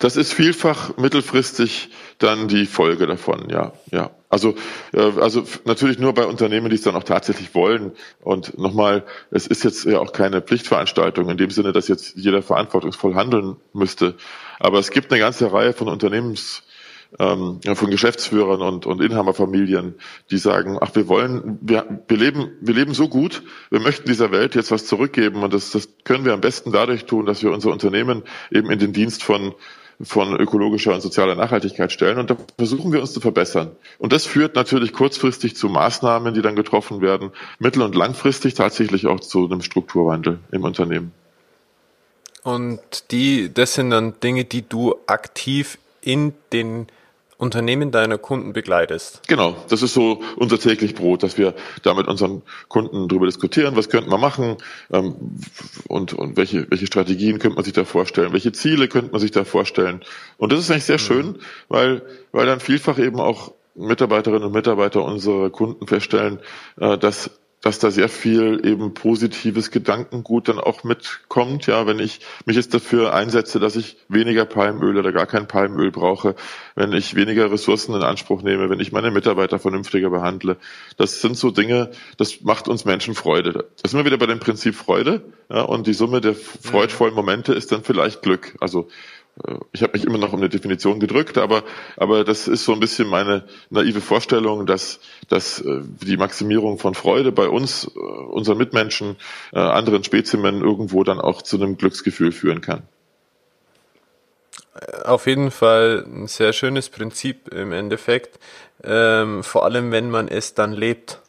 Das ist vielfach mittelfristig dann die Folge davon, ja, ja. Also, äh, also natürlich nur bei Unternehmen, die es dann auch tatsächlich wollen. Und nochmal, es ist jetzt ja auch keine Pflichtveranstaltung in dem Sinne, dass jetzt jeder verantwortungsvoll handeln müsste. Aber es gibt eine ganze Reihe von Unternehmens ähm, von Geschäftsführern und, und Inhaberfamilien, die sagen, ach, wir wollen, wir, wir leben, wir leben so gut, wir möchten dieser Welt jetzt was zurückgeben und das, das können wir am besten dadurch tun, dass wir unser Unternehmen eben in den Dienst von von ökologischer und sozialer Nachhaltigkeit stellen. Und da versuchen wir uns zu verbessern. Und das führt natürlich kurzfristig zu Maßnahmen, die dann getroffen werden, mittel- und langfristig tatsächlich auch zu einem Strukturwandel im Unternehmen. Und die, das sind dann Dinge, die du aktiv in den Unternehmen deiner Kunden begleitest. Genau, das ist so unser täglich Brot, dass wir da mit unseren Kunden darüber diskutieren, was könnte man machen ähm, und, und welche, welche Strategien könnte man sich da vorstellen, welche Ziele könnte man sich da vorstellen. Und das ist eigentlich sehr mhm. schön, weil, weil dann vielfach eben auch Mitarbeiterinnen und Mitarbeiter unserer Kunden feststellen, äh, dass dass da sehr viel eben positives Gedankengut dann auch mitkommt. Ja, wenn ich mich jetzt dafür einsetze, dass ich weniger Palmöl oder gar kein Palmöl brauche, wenn ich weniger Ressourcen in Anspruch nehme, wenn ich meine Mitarbeiter vernünftiger behandle. Das sind so Dinge, das macht uns Menschen Freude. Das sind wir wieder bei dem Prinzip Freude. Ja, und die Summe der freudvollen Momente ist dann vielleicht Glück. Also ich habe mich immer noch um eine Definition gedrückt, aber, aber das ist so ein bisschen meine naive Vorstellung, dass, dass äh, die Maximierung von Freude bei uns, äh, unseren Mitmenschen, anderen Spezimen irgendwo dann auch zu einem Glücksgefühl führen kann. Auf jeden Fall ein sehr schönes Prinzip im Endeffekt, ähm, vor allem wenn man es dann lebt.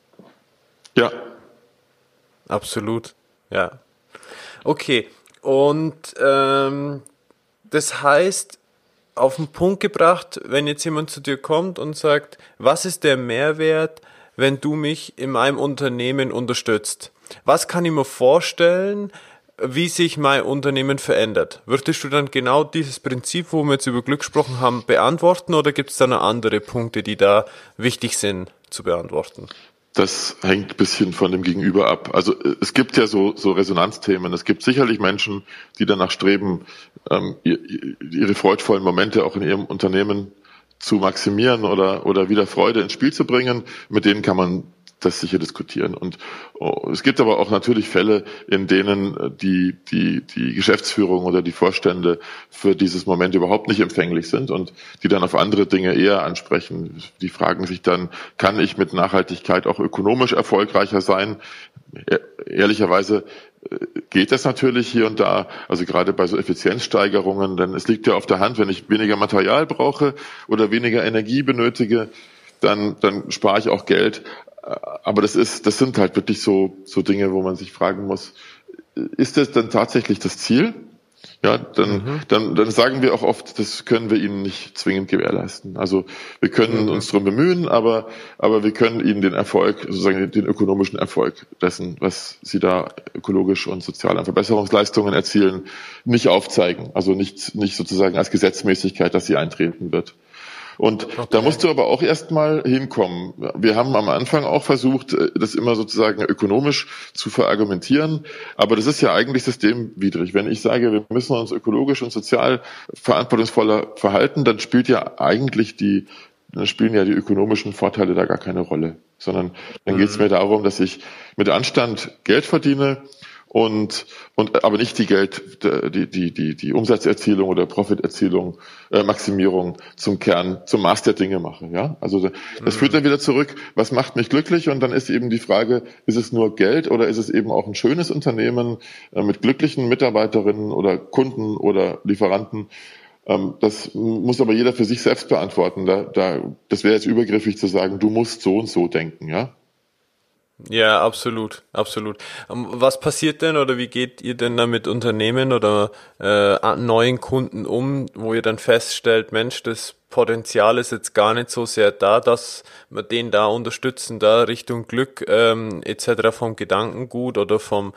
Ja. Absolut, ja. Okay, und ähm, das heißt, auf den Punkt gebracht, wenn jetzt jemand zu dir kommt und sagt, was ist der Mehrwert, wenn du mich in meinem Unternehmen unterstützt? Was kann ich mir vorstellen, wie sich mein Unternehmen verändert? Würdest du dann genau dieses Prinzip, wo wir jetzt über Glück gesprochen haben, beantworten oder gibt es da noch andere Punkte, die da wichtig sind zu beantworten? Das hängt ein bisschen von dem Gegenüber ab. Also äh, es gibt ja so, so Resonanzthemen. Es gibt sicherlich Menschen, die danach streben, ähm, ihre freudvollen Momente auch in ihrem Unternehmen zu maximieren oder, oder wieder Freude ins Spiel zu bringen. Mit denen kann man das sicher diskutieren. Und oh, es gibt aber auch natürlich Fälle, in denen äh, die, die, die Geschäftsführung oder die Vorstände für dieses Moment überhaupt nicht empfänglich sind und die dann auf andere Dinge eher ansprechen. Die fragen sich dann, kann ich mit Nachhaltigkeit auch ökonomisch erfolgreicher sein? E ehrlicherweise äh, geht das natürlich hier und da, also gerade bei so Effizienzsteigerungen, denn es liegt ja auf der Hand, wenn ich weniger Material brauche oder weniger Energie benötige, dann, dann spare ich auch Geld aber das ist, das sind halt wirklich so, so Dinge, wo man sich fragen muss, ist das dann tatsächlich das Ziel? Ja, dann, mhm. dann, dann sagen wir auch oft, das können wir ihnen nicht zwingend gewährleisten. Also wir können mhm. uns darum bemühen, aber, aber wir können ihnen den Erfolg, sozusagen den ökonomischen Erfolg dessen, was sie da ökologisch und sozial an Verbesserungsleistungen erzielen, nicht aufzeigen. Also nicht, nicht sozusagen als Gesetzmäßigkeit, dass sie eintreten wird. Und okay. da musst du aber auch erstmal hinkommen. Wir haben am Anfang auch versucht, äh, das immer sozusagen ökonomisch zu verargumentieren. Aber das ist ja eigentlich systemwidrig. Wenn ich sage, wir müssen uns ökologisch und sozial verantwortungsvoller verhalten, dann spielt ja eigentlich die, dann spielen ja die ökonomischen Vorteile da gar keine Rolle. Sondern dann geht es mhm. mir darum, dass ich mit Anstand Geld verdiene, und, und aber nicht die Geld, die, die, die, die Umsatzerzielung oder Profiterzielung, äh, Maximierung zum Kern, zum Maß der Dinge mache. Ja? Also das mhm. führt dann wieder zurück, was macht mich glücklich? Und dann ist eben die Frage, ist es nur Geld oder ist es eben auch ein schönes Unternehmen äh, mit glücklichen Mitarbeiterinnen oder Kunden oder Lieferanten? Ähm, das muss aber jeder für sich selbst beantworten. Da, da, das wäre jetzt übergriffig zu sagen, du musst so und so denken, ja. Ja, absolut, absolut. Ähm, was passiert denn oder wie geht ihr denn da mit Unternehmen oder äh, neuen Kunden um, wo ihr dann feststellt, Mensch, das Potenzial ist jetzt gar nicht so sehr da, dass wir den da unterstützen, da Richtung Glück ähm, etc. vom Gedankengut oder vom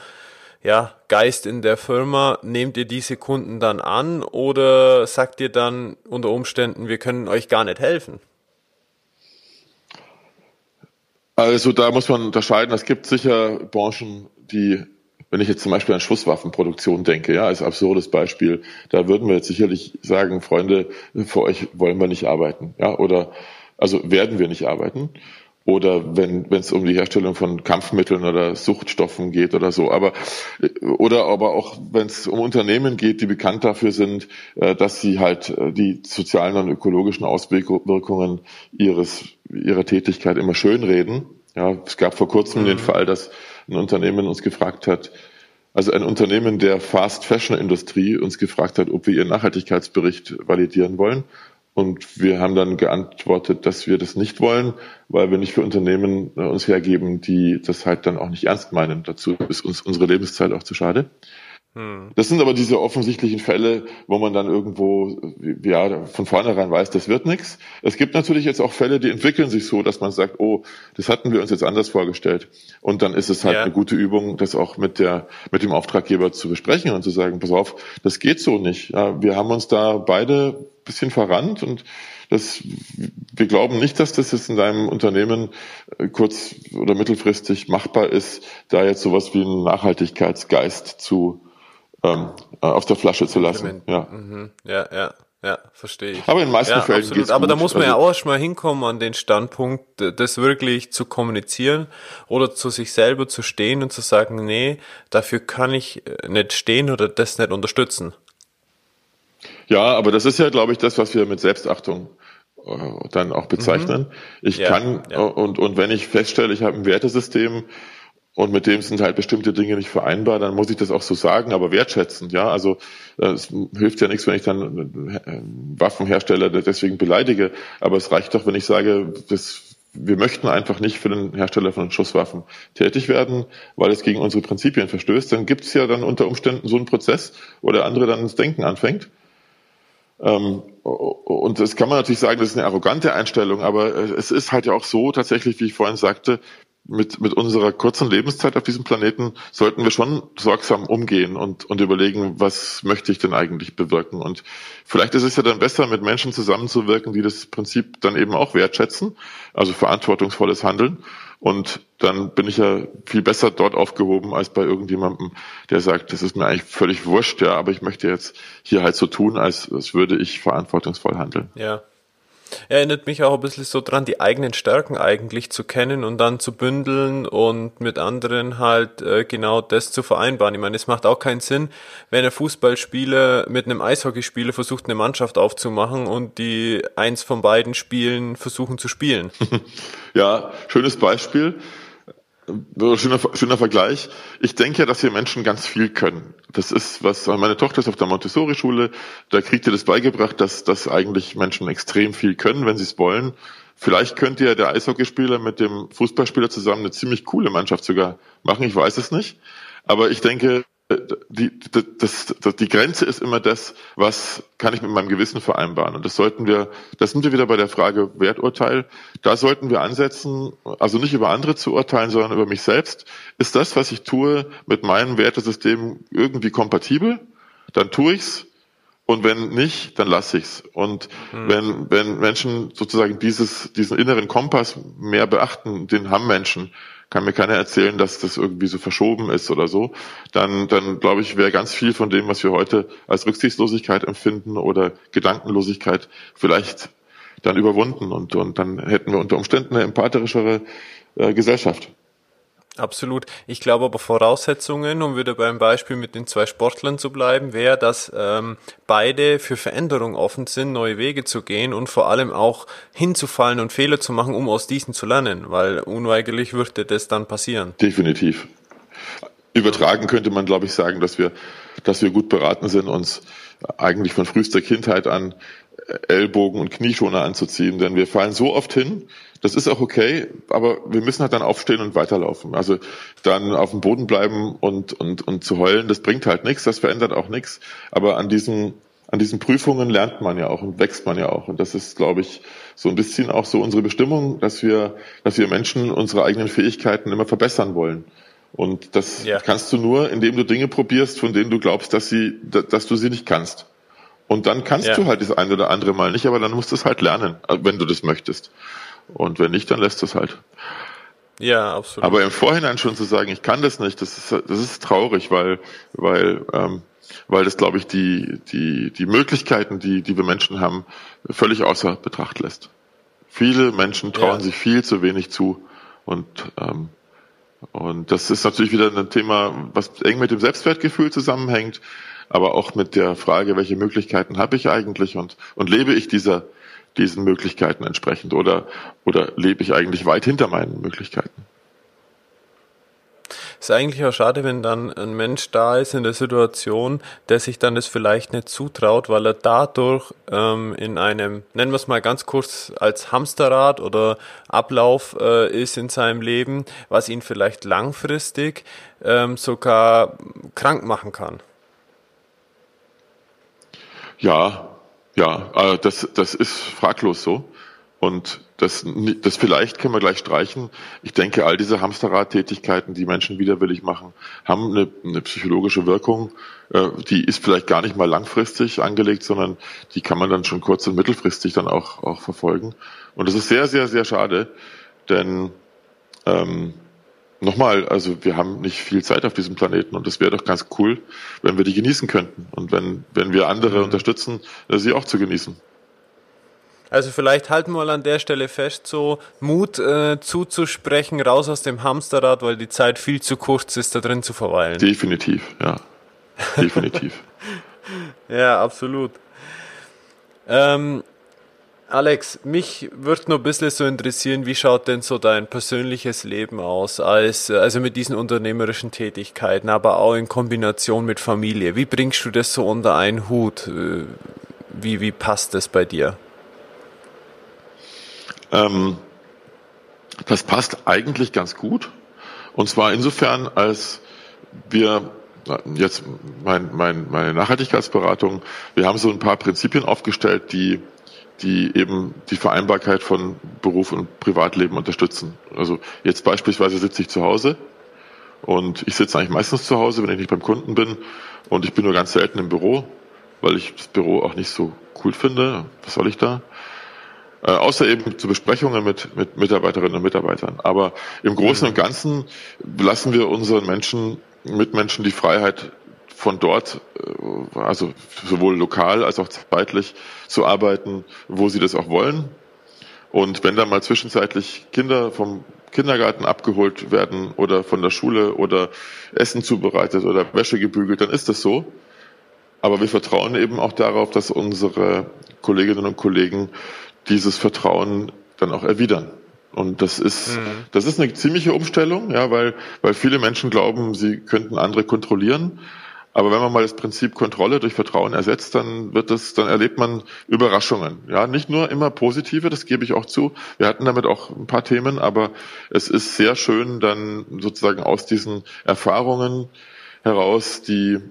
ja, Geist in der Firma, nehmt ihr diese Kunden dann an oder sagt ihr dann unter Umständen, wir können euch gar nicht helfen? Also da muss man unterscheiden. Es gibt sicher Branchen, die, wenn ich jetzt zum Beispiel an Schusswaffenproduktion denke, ja, als absurdes Beispiel, da würden wir jetzt sicherlich sagen, Freunde, für euch wollen wir nicht arbeiten, ja, oder also werden wir nicht arbeiten oder wenn es um die Herstellung von Kampfmitteln oder Suchtstoffen geht oder so. Aber oder aber auch wenn es um Unternehmen geht, die bekannt dafür sind, äh, dass sie halt äh, die sozialen und ökologischen Auswirkungen ihres ihrer Tätigkeit immer schönreden. Ja, es gab vor kurzem mhm. den Fall, dass ein Unternehmen uns gefragt hat, also ein Unternehmen der Fast Fashion Industrie uns gefragt hat, ob wir ihren Nachhaltigkeitsbericht validieren wollen. Und wir haben dann geantwortet, dass wir das nicht wollen, weil wir nicht für Unternehmen äh, uns hergeben, die das halt dann auch nicht ernst meinen. Dazu ist uns unsere Lebenszeit auch zu schade. Hm. Das sind aber diese offensichtlichen Fälle, wo man dann irgendwo ja von vornherein weiß, das wird nichts. Es gibt natürlich jetzt auch Fälle, die entwickeln sich so, dass man sagt, oh, das hatten wir uns jetzt anders vorgestellt. Und dann ist es halt ja. eine gute Übung, das auch mit der mit dem Auftraggeber zu besprechen und zu sagen, pass auf, das geht so nicht. Ja, wir haben uns da beide bisschen verrannt und Das, wir glauben nicht, dass das jetzt in deinem Unternehmen äh, kurz- oder mittelfristig machbar ist, da jetzt sowas wie einen Nachhaltigkeitsgeist zu ähm, äh, auf der Flasche zu lassen. Ja. Mhm. ja, ja. Ja, verstehe ich. Aber in den meisten ja, Fällen absolut. Aber gut. da muss man also, ja auch erstmal hinkommen an den Standpunkt, das wirklich zu kommunizieren oder zu sich selber zu stehen und zu sagen, nee, dafür kann ich äh, nicht stehen oder das nicht unterstützen. Ja, aber das ist ja, glaube ich, das, was wir mit Selbstachtung äh, dann auch bezeichnen. Mhm. Ich ja, kann ja. und und wenn ich feststelle, ich habe ein Wertesystem und mit dem sind halt bestimmte Dinge nicht vereinbar, dann muss ich das auch so sagen, aber wertschätzend, ja. Also es hilft ja nichts, wenn ich dann äh, Waffenhersteller deswegen beleidige, aber es reicht doch, wenn ich sage, das wir möchten einfach nicht für den Hersteller von Schusswaffen tätig werden, weil es gegen unsere Prinzipien verstößt, dann gibt es ja dann unter Umständen so einen Prozess, wo der andere dann ins Denken anfängt. Ähm, und das kann man natürlich sagen, das ist eine arrogante Einstellung, aber es ist halt ja auch so tatsächlich, wie ich vorhin sagte, mit, mit unserer kurzen Lebenszeit auf diesem Planeten sollten wir schon sorgsam umgehen und, und überlegen, was möchte ich denn eigentlich bewirken. Und vielleicht ist es ja dann besser, mit Menschen zusammenzuwirken, die das Prinzip dann eben auch wertschätzen, also verantwortungsvolles Handeln. Und dann bin ich ja viel besser dort aufgehoben als bei irgendjemandem, der sagt, das ist mir eigentlich völlig wurscht, ja, aber ich möchte jetzt hier halt so tun, als, als würde ich verantwortungsvoll handeln. Ja, erinnert mich auch ein bisschen so dran, die eigenen Stärken eigentlich zu kennen und dann zu bündeln und mit anderen halt äh, genau das zu vereinbaren. Ich meine, es macht auch keinen Sinn, wenn ein Fußballspieler mit einem Eishockeyspieler versucht, eine Mannschaft aufzumachen und die eins von beiden Spielen versuchen zu spielen. Ja, schönes Beispiel. Schöner, schöner Vergleich. Ich denke ja, dass wir Menschen ganz viel können. Das ist was, meine Tochter ist auf der Montessori-Schule, da kriegt ihr das beigebracht, dass, dass eigentlich Menschen extrem viel können, wenn sie es wollen. Vielleicht könnte ja der Eishockeyspieler mit dem Fußballspieler zusammen eine ziemlich coole Mannschaft sogar machen, ich weiß es nicht. Aber ich denke, die, das, das, die Grenze ist immer das, was kann ich mit meinem Gewissen vereinbaren. Und das sollten wir, das sind wir wieder bei der Frage Werturteil. Da sollten wir ansetzen, also nicht über andere zu urteilen, sondern über mich selbst. Ist das, was ich tue, mit meinem Wertesystem irgendwie kompatibel? Dann tue ich's. Und wenn nicht, dann lasse ich's. Und hm. wenn, wenn Menschen sozusagen dieses, diesen inneren Kompass mehr beachten, den haben Menschen, kann mir keiner erzählen, dass das irgendwie so verschoben ist oder so, dann, dann glaube ich, wäre ganz viel von dem, was wir heute als Rücksichtslosigkeit empfinden oder Gedankenlosigkeit vielleicht dann überwunden und, und dann hätten wir unter Umständen eine empathischere äh, Gesellschaft. Absolut. Ich glaube aber Voraussetzungen, um wieder beim Beispiel mit den zwei Sportlern zu bleiben, wäre, dass ähm, beide für Veränderung offen sind, neue Wege zu gehen und vor allem auch hinzufallen und Fehler zu machen, um aus diesen zu lernen, weil unweigerlich würde das dann passieren. Definitiv. Übertragen könnte man, glaube ich, sagen, dass wir, dass wir gut beraten sind, uns eigentlich von frühester Kindheit an Ellbogen und Knieschoner anzuziehen, denn wir fallen so oft hin, das ist auch okay, aber wir müssen halt dann aufstehen und weiterlaufen. Also dann auf dem Boden bleiben und, und, und zu heulen, das bringt halt nichts, das verändert auch nichts. Aber an diesen, an diesen Prüfungen lernt man ja auch und wächst man ja auch. Und das ist, glaube ich, so ein bisschen auch so unsere Bestimmung, dass wir, dass wir Menschen unsere eigenen Fähigkeiten immer verbessern wollen. Und das ja. kannst du nur, indem du Dinge probierst, von denen du glaubst, dass sie, dass du sie nicht kannst. Und dann kannst ja. du halt das eine oder andere Mal nicht, aber dann musst du es halt lernen, wenn du das möchtest. Und wenn nicht, dann lässt du es halt. Ja, absolut. Aber im Vorhinein schon zu sagen, ich kann das nicht, das ist, das ist traurig, weil, weil, ähm, weil das, glaube ich, die, die, die Möglichkeiten, die, die wir Menschen haben, völlig außer Betracht lässt. Viele Menschen trauen ja. sich viel zu wenig zu und ähm, und das ist natürlich wieder ein Thema, was eng mit dem Selbstwertgefühl zusammenhängt, aber auch mit der Frage, welche Möglichkeiten habe ich eigentlich und, und lebe ich dieser, diesen Möglichkeiten entsprechend oder, oder lebe ich eigentlich weit hinter meinen Möglichkeiten? Ist eigentlich auch schade, wenn dann ein Mensch da ist in der Situation, der sich dann das vielleicht nicht zutraut, weil er dadurch ähm, in einem, nennen wir es mal ganz kurz als Hamsterrad oder Ablauf äh, ist in seinem Leben, was ihn vielleicht langfristig ähm, sogar krank machen kann. Ja, ja, äh, das, das ist fraglos so. Und das, das vielleicht können wir gleich streichen. Ich denke, all diese Hamsterrad-Tätigkeiten, die Menschen widerwillig machen, haben eine, eine psychologische Wirkung. Äh, die ist vielleicht gar nicht mal langfristig angelegt, sondern die kann man dann schon kurz- und mittelfristig dann auch, auch verfolgen. Und das ist sehr, sehr, sehr schade, denn ähm, nochmal, also wir haben nicht viel Zeit auf diesem Planeten und es wäre doch ganz cool, wenn wir die genießen könnten und wenn, wenn wir andere mhm. unterstützen, sie auch zu genießen. Also vielleicht halten wir mal an der Stelle fest, so Mut äh, zuzusprechen, raus aus dem Hamsterrad, weil die Zeit viel zu kurz ist, da drin zu verweilen. Definitiv, ja. Definitiv. ja, absolut. Ähm, Alex, mich würde nur ein bisschen so interessieren, wie schaut denn so dein persönliches Leben aus, als, also mit diesen unternehmerischen Tätigkeiten, aber auch in Kombination mit Familie. Wie bringst du das so unter einen Hut? Wie, wie passt das bei dir? Ähm, das passt eigentlich ganz gut. Und zwar insofern, als wir jetzt mein, mein, meine Nachhaltigkeitsberatung, wir haben so ein paar Prinzipien aufgestellt, die, die eben die Vereinbarkeit von Beruf und Privatleben unterstützen. Also jetzt beispielsweise sitze ich zu Hause und ich sitze eigentlich meistens zu Hause, wenn ich nicht beim Kunden bin und ich bin nur ganz selten im Büro, weil ich das Büro auch nicht so cool finde. Was soll ich da? Äh, außer eben zu Besprechungen mit, mit Mitarbeiterinnen und Mitarbeitern. Aber im Großen und Ganzen lassen wir unseren Menschen, Mitmenschen die Freiheit, von dort, äh, also sowohl lokal als auch zeitlich, zu arbeiten, wo sie das auch wollen. Und wenn da mal zwischenzeitlich Kinder vom Kindergarten abgeholt werden oder von der Schule oder Essen zubereitet oder Wäsche gebügelt, dann ist das so. Aber wir vertrauen eben auch darauf, dass unsere Kolleginnen und Kollegen dieses Vertrauen dann auch erwidern. Und das ist, mhm. das ist eine ziemliche Umstellung, ja, weil, weil viele Menschen glauben, sie könnten andere kontrollieren. Aber wenn man mal das Prinzip Kontrolle durch Vertrauen ersetzt, dann wird das, dann erlebt man Überraschungen. Ja, nicht nur immer positive, das gebe ich auch zu. Wir hatten damit auch ein paar Themen, aber es ist sehr schön, dann sozusagen aus diesen Erfahrungen heraus die,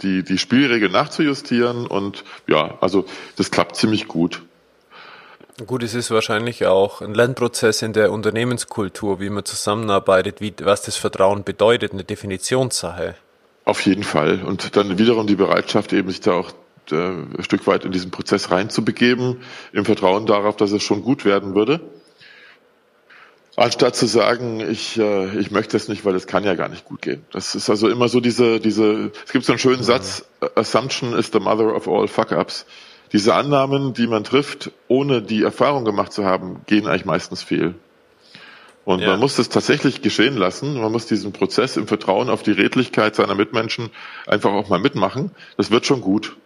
die, die Spielregeln nachzujustieren und ja, also das klappt ziemlich gut. Gut, es ist wahrscheinlich auch ein Lernprozess in der Unternehmenskultur, wie man zusammenarbeitet, wie, was das Vertrauen bedeutet, eine Definitionssache. Auf jeden Fall. Und dann wiederum die Bereitschaft, eben sich da auch äh, ein Stück weit in diesen Prozess reinzubegeben, im Vertrauen darauf, dass es schon gut werden würde. Anstatt zu sagen, ich, äh, ich möchte es nicht, weil es kann ja gar nicht gut gehen. Das ist also immer so diese, diese, es gibt so einen schönen. Satz, Assumption is the mother of all fuck-ups diese Annahmen, die man trifft, ohne die Erfahrung gemacht zu haben, gehen eigentlich meistens fehl. Und ja. man muss das tatsächlich geschehen lassen. Man muss diesen Prozess im Vertrauen auf die Redlichkeit seiner Mitmenschen einfach auch mal mitmachen. Das wird schon gut.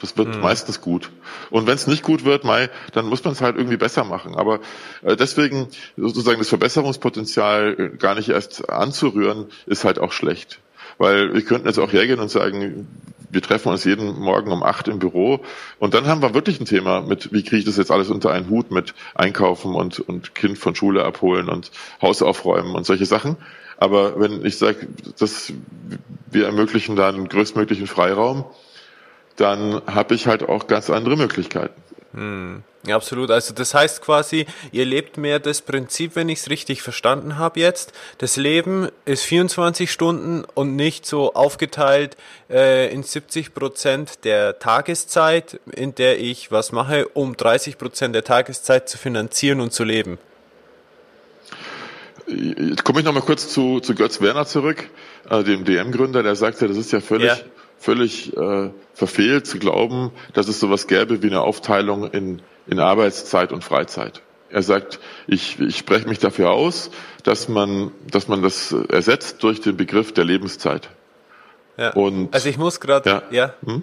Das wird mhm. meistens gut. Und wenn es nicht gut wird, Mai, dann muss man es halt irgendwie besser machen. Aber äh, deswegen sozusagen das Verbesserungspotenzial äh, gar nicht erst anzurühren, ist halt auch schlecht. Weil wir könnten jetzt auch hergehen und sagen, wir treffen uns jeden Morgen um acht im Büro und dann haben wir wirklich ein Thema mit, wie kriege ich das jetzt alles unter einen Hut mit Einkaufen und, und Kind von Schule abholen und Haus aufräumen und solche Sachen. Aber wenn ich sage, dass wir ermöglichen da einen größtmöglichen Freiraum, dann habe ich halt auch ganz andere Möglichkeiten. Hm. Ja, absolut. Also das heißt quasi, ihr lebt mehr das Prinzip, wenn ich es richtig verstanden habe jetzt. Das Leben ist 24 Stunden und nicht so aufgeteilt äh, in 70 Prozent der Tageszeit, in der ich was mache, um 30 Prozent der Tageszeit zu finanzieren und zu leben. Jetzt komme ich nochmal kurz zu, zu Götz Werner zurück, äh, dem DM-Gründer, der sagte, das ist ja völlig, ja. Völlig äh, verfehlt zu glauben, dass es sowas gäbe wie eine Aufteilung in in Arbeitszeit und Freizeit. Er sagt, ich, ich spreche mich dafür aus, dass man, dass man das ersetzt durch den Begriff der Lebenszeit. Ja. Und, also ich muss gerade, ja, ja. Hm?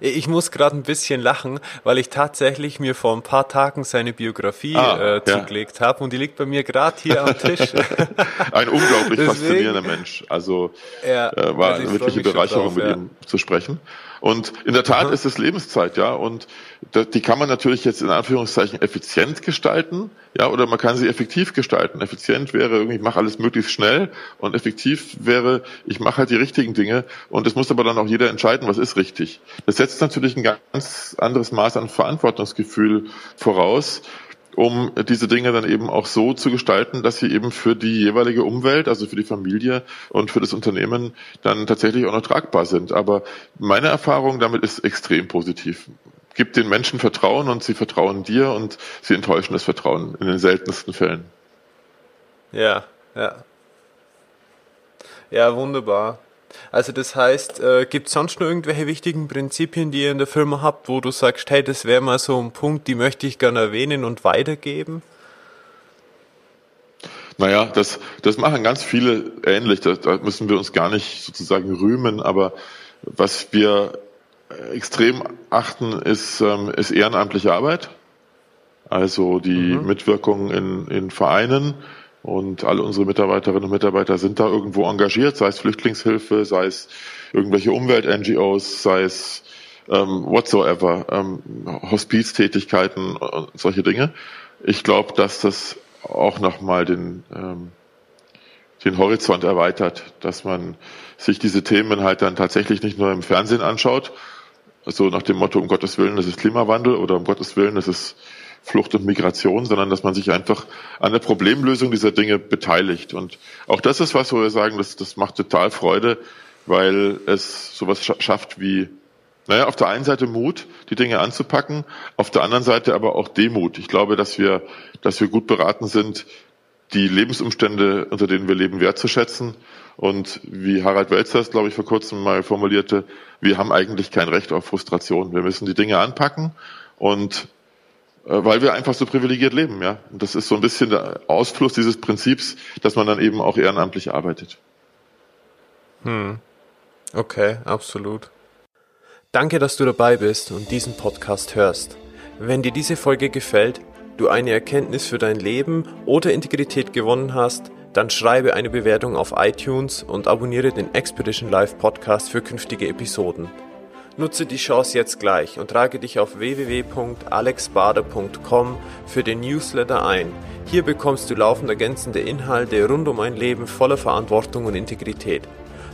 Ich muss gerade ein bisschen lachen, weil ich tatsächlich mir vor ein paar Tagen seine Biografie ah, äh, zugelegt ja. habe und die liegt bei mir gerade hier am Tisch. ein unglaublich Deswegen, faszinierender Mensch. Also ja, äh, war also eine wirkliche Bereicherung, drauf, mit ihm zu sprechen. Und in der Tat ist es Lebenszeit, ja. Und die kann man natürlich jetzt in Anführungszeichen effizient gestalten, ja, oder man kann sie effektiv gestalten. Effizient wäre irgendwie, ich mache alles möglichst schnell und effektiv wäre, ich mache halt die richtigen Dinge und es muss aber dann auch jeder entscheiden, was ist richtig. Das setzt natürlich ein ganz anderes Maß an Verantwortungsgefühl voraus um diese Dinge dann eben auch so zu gestalten, dass sie eben für die jeweilige Umwelt, also für die Familie und für das Unternehmen dann tatsächlich auch noch tragbar sind. Aber meine Erfahrung damit ist extrem positiv. Gib den Menschen Vertrauen und sie vertrauen dir und sie enttäuschen das Vertrauen in den seltensten Fällen. Ja, ja. Ja, wunderbar. Also das heißt, äh, gibt es sonst noch irgendwelche wichtigen Prinzipien, die ihr in der Firma habt, wo du sagst, hey, das wäre mal so ein Punkt, die möchte ich gerne erwähnen und weitergeben? Naja, das, das machen ganz viele ähnlich. Da, da müssen wir uns gar nicht sozusagen rühmen. Aber was wir extrem achten, ist, ähm, ist ehrenamtliche Arbeit. Also die mhm. Mitwirkung in, in Vereinen, und alle unsere Mitarbeiterinnen und Mitarbeiter sind da irgendwo engagiert, sei es Flüchtlingshilfe, sei es irgendwelche Umwelt-NGOs, sei es ähm, whatsoever, ähm, Hospiztätigkeiten und solche Dinge. Ich glaube, dass das auch nochmal den, ähm, den Horizont erweitert, dass man sich diese Themen halt dann tatsächlich nicht nur im Fernsehen anschaut, so nach dem Motto, um Gottes Willen, das ist Klimawandel oder um Gottes Willen, das ist Flucht und Migration, sondern dass man sich einfach an der Problemlösung dieser Dinge beteiligt. Und auch das ist was, wo wir sagen, das, das macht total Freude, weil es sowas schafft wie, naja, auf der einen Seite Mut, die Dinge anzupacken, auf der anderen Seite aber auch Demut. Ich glaube, dass wir, dass wir gut beraten sind, die Lebensumstände, unter denen wir leben, wertzuschätzen. Und wie Harald Welzer es, glaube ich, vor kurzem mal formulierte, wir haben eigentlich kein Recht auf Frustration. Wir müssen die Dinge anpacken und weil wir einfach so privilegiert leben, ja. Und das ist so ein bisschen der Ausfluss dieses Prinzips, dass man dann eben auch ehrenamtlich arbeitet. Hm. Okay, absolut. Danke, dass du dabei bist und diesen Podcast hörst. Wenn dir diese Folge gefällt, du eine Erkenntnis für dein Leben oder Integrität gewonnen hast, dann schreibe eine Bewertung auf iTunes und abonniere den Expedition Live Podcast für künftige Episoden. Nutze die Chance jetzt gleich und trage dich auf www.alexbader.com für den Newsletter ein. Hier bekommst du laufend ergänzende Inhalte rund um ein Leben voller Verantwortung und Integrität.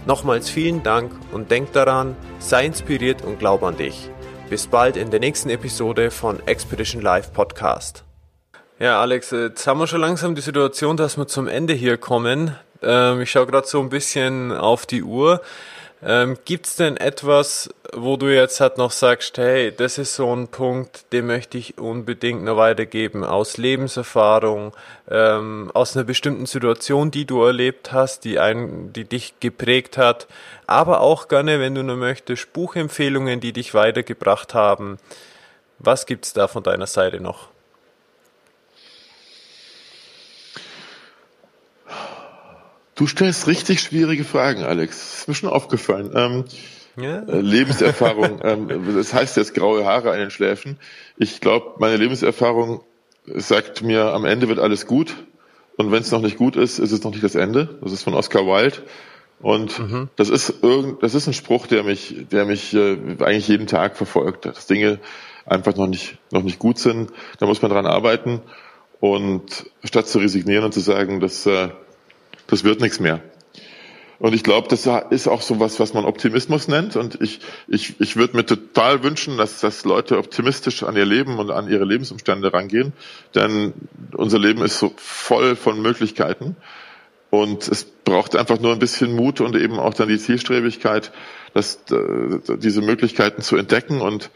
Nochmals vielen Dank und denk daran, sei inspiriert und glaub an dich. Bis bald in der nächsten Episode von Expedition Live Podcast. Ja, Alex, jetzt haben wir schon langsam die Situation, dass wir zum Ende hier kommen. Ähm, ich schaue gerade so ein bisschen auf die Uhr. Ähm, Gibt es denn etwas, wo du jetzt halt noch sagst, hey, das ist so ein Punkt, den möchte ich unbedingt noch weitergeben, aus Lebenserfahrung, ähm, aus einer bestimmten Situation, die du erlebt hast, die, ein, die dich geprägt hat, aber auch gerne, wenn du nur möchtest, Buchempfehlungen, die dich weitergebracht haben. Was gibt's da von deiner Seite noch? Du stellst richtig schwierige Fragen, Alex. Das ist mir schon aufgefallen. Ähm, ja. Äh, Lebenserfahrung, ähm, das heißt jetzt graue Haare an den Schläfen. Ich glaube, meine Lebenserfahrung sagt mir, am Ende wird alles gut. Und wenn es noch nicht gut ist, ist es noch nicht das Ende. Das ist von Oscar Wilde. Und mhm. das ist irgend, das ist ein Spruch, der mich, der mich äh, eigentlich jeden Tag verfolgt. Dass Dinge einfach noch nicht, noch nicht gut sind. Da muss man dran arbeiten. Und statt zu resignieren und zu sagen, dass äh, das wird nichts mehr. Und ich glaube, das ist auch so was, was man Optimismus nennt. Und ich, ich, ich würde mir total wünschen, dass, dass Leute optimistisch an ihr Leben und an ihre Lebensumstände rangehen. Denn unser Leben ist so voll von Möglichkeiten. Und es braucht einfach nur ein bisschen Mut und eben auch dann die Zielstrebigkeit, dass, äh, diese Möglichkeiten zu entdecken. Und,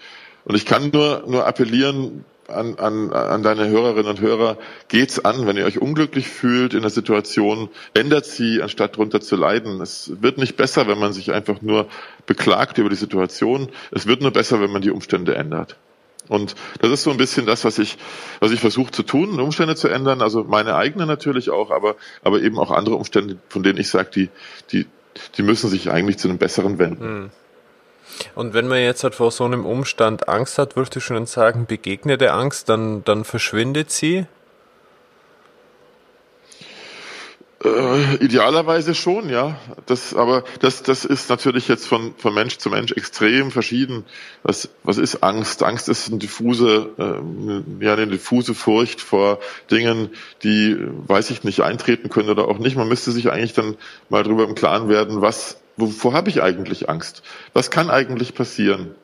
und ich kann nur, nur appellieren, an, an, an deine Hörerinnen und Hörer, geht's an, wenn ihr euch unglücklich fühlt in der Situation, ändert sie, anstatt drunter zu leiden. Es wird nicht besser, wenn man sich einfach nur beklagt über die Situation. Es wird nur besser, wenn man die Umstände ändert. Und das ist so ein bisschen das, was ich, was ich versuche zu tun, Umstände zu ändern. Also meine eigene natürlich auch, aber, aber eben auch andere Umstände, von denen ich sage, die, die, die müssen sich eigentlich zu einem Besseren wenden. Hm. Und wenn man jetzt halt vor so einem Umstand Angst hat, würdest du schon sagen, begegnet der Angst, dann, dann verschwindet sie? Äh, idealerweise schon, ja. Das, aber das, das ist natürlich jetzt von, von Mensch zu Mensch extrem verschieden. Was, was ist Angst? Angst ist eine diffuse, äh, ja, eine diffuse Furcht vor Dingen, die, weiß ich nicht, eintreten können oder auch nicht. Man müsste sich eigentlich dann mal darüber im Klaren werden, was Wovor habe ich eigentlich Angst? Was kann eigentlich passieren?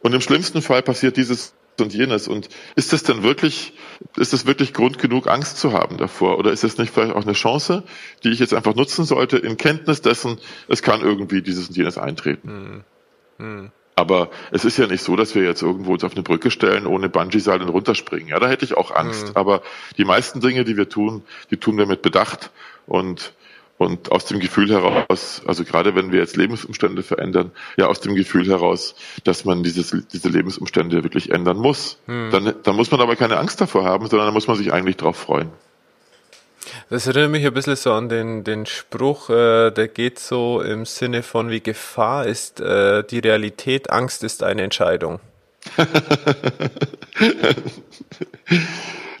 Und im schlimmsten Fall passiert dieses und jenes. Und ist das denn wirklich, ist das wirklich Grund genug, Angst zu haben davor? Oder ist das nicht vielleicht auch eine Chance, die ich jetzt einfach nutzen sollte, in Kenntnis dessen, es kann irgendwie dieses und jenes eintreten? Hm. Hm. Aber es ist ja nicht so, dass wir jetzt irgendwo uns auf eine Brücke stellen, ohne Bungee-Seil und runterspringen. Ja, da hätte ich auch Angst. Mhm. Aber die meisten Dinge, die wir tun, die tun wir mit Bedacht und und aus dem Gefühl heraus, also gerade wenn wir jetzt Lebensumstände verändern, ja aus dem Gefühl heraus, dass man dieses, diese Lebensumstände wirklich ändern muss. Hm. Dann, dann muss man aber keine Angst davor haben, sondern dann muss man sich eigentlich drauf freuen. Das erinnert mich ein bisschen so an den, den Spruch, äh, der geht so im Sinne von wie Gefahr ist äh, die Realität, Angst ist eine Entscheidung.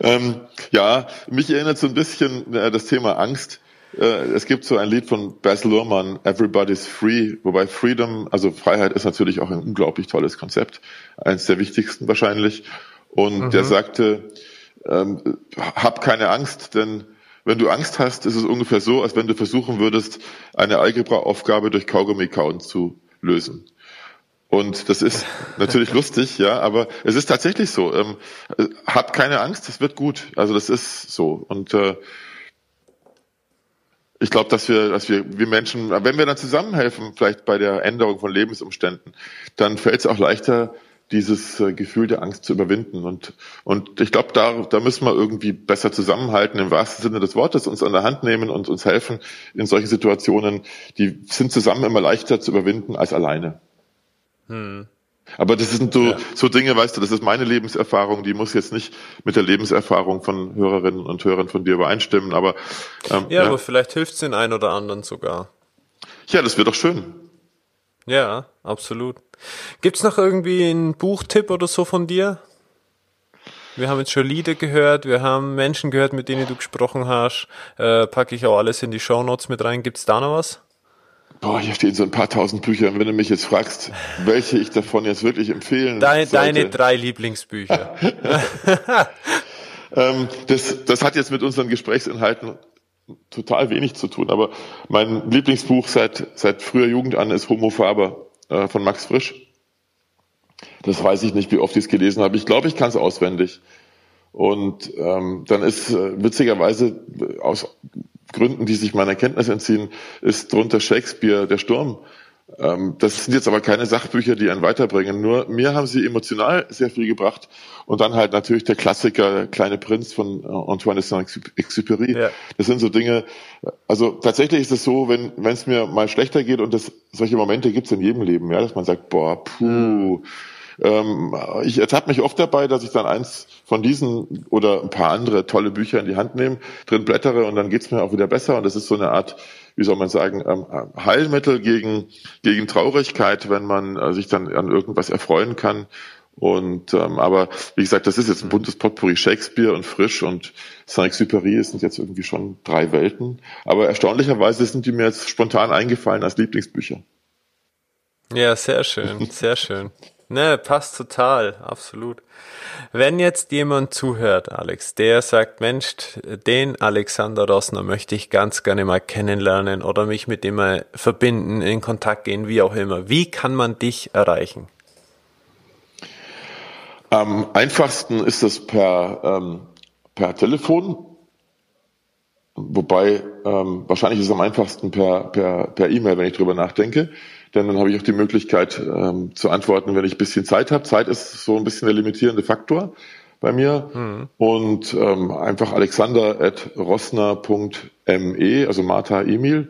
ähm, ja, mich erinnert so ein bisschen äh, das Thema Angst es gibt so ein Lied von Baz Luhrmann, Everybody's Free, wobei Freedom, also Freiheit ist natürlich auch ein unglaublich tolles Konzept, eines der wichtigsten wahrscheinlich. Und mhm. der sagte, ähm, hab keine Angst, denn wenn du Angst hast, ist es ungefähr so, als wenn du versuchen würdest, eine Algebra-Aufgabe durch Kaugummi kauen zu lösen. Und das ist natürlich lustig, ja, aber es ist tatsächlich so. Ähm, hab keine Angst, es wird gut. Also das ist so. Und äh, ich glaube, dass wir, dass wir, wir Menschen, wenn wir dann zusammenhelfen, vielleicht bei der Änderung von Lebensumständen, dann fällt es auch leichter, dieses äh, Gefühl der Angst zu überwinden. Und, und ich glaube, da, da müssen wir irgendwie besser zusammenhalten, im wahrsten Sinne des Wortes, uns an der Hand nehmen und uns helfen in solchen Situationen. Die sind zusammen immer leichter zu überwinden als alleine. Hm. Aber das sind so, ja. so Dinge, weißt du, das ist meine Lebenserfahrung, die muss jetzt nicht mit der Lebenserfahrung von Hörerinnen und Hörern von dir übereinstimmen, aber ähm, ja, ja, aber vielleicht hilft es den einen oder anderen sogar. Ja, das wird doch schön. Ja, absolut. Gibt's noch irgendwie einen Buchtipp oder so von dir? Wir haben jetzt schon Lieder gehört, wir haben Menschen gehört, mit denen du gesprochen hast. Äh, packe ich auch alles in die Show Notes mit rein. Gibt's da noch was? Boah, hier stehen so ein paar tausend Bücher. Und wenn du mich jetzt fragst, welche ich davon jetzt wirklich empfehlen Deine, deine drei Lieblingsbücher. ähm, das, das hat jetzt mit unseren Gesprächsinhalten total wenig zu tun. Aber mein Lieblingsbuch seit, seit früher Jugend an ist Homo Faber äh, von Max Frisch. Das weiß ich nicht, wie oft ich es gelesen habe. Ich glaube, ich kann es auswendig. Und ähm, dann ist äh, witzigerweise aus Gründen, die sich meiner Kenntnis entziehen, ist drunter Shakespeare der Sturm. Ähm, das sind jetzt aber keine Sachbücher, die einen weiterbringen. Nur mir haben sie emotional sehr viel gebracht. Und dann halt natürlich der Klassiker Kleine Prinz von äh, Antoine de Saint-Exupéry. Ja. Das sind so Dinge. Also tatsächlich ist es so, wenn wenn es mir mal schlechter geht und das solche Momente gibt es in jedem Leben, ja, dass man sagt, boah, puh. Mhm ähm, ich ertappe mich oft dabei, dass ich dann eins von diesen oder ein paar andere tolle Bücher in die Hand nehme, drin blättere und dann geht's mir auch wieder besser. Und das ist so eine Art, wie soll man sagen, ähm, Heilmittel gegen, gegen Traurigkeit, wenn man äh, sich dann an irgendwas erfreuen kann. Und ähm, aber wie gesagt, das ist jetzt ein buntes Potpourri Shakespeare und Frisch und Saint-Exupéry sind jetzt irgendwie schon drei Welten. Aber erstaunlicherweise sind die mir jetzt spontan eingefallen als Lieblingsbücher. Ja, sehr schön, sehr schön. Ne, passt total, absolut. Wenn jetzt jemand zuhört, Alex, der sagt, Mensch, den Alexander Rossner möchte ich ganz gerne mal kennenlernen oder mich mit dem mal verbinden, in Kontakt gehen, wie auch immer. Wie kann man dich erreichen? Am einfachsten ist es per, ähm, per Telefon, wobei ähm, wahrscheinlich ist es am einfachsten per per per E-Mail, wenn ich drüber nachdenke denn dann habe ich auch die Möglichkeit ähm, zu antworten, wenn ich ein bisschen Zeit habe. Zeit ist so ein bisschen der limitierende Faktor bei mir. Mhm. Und ähm, einfach alexander.rossner.me, also Martha Emil.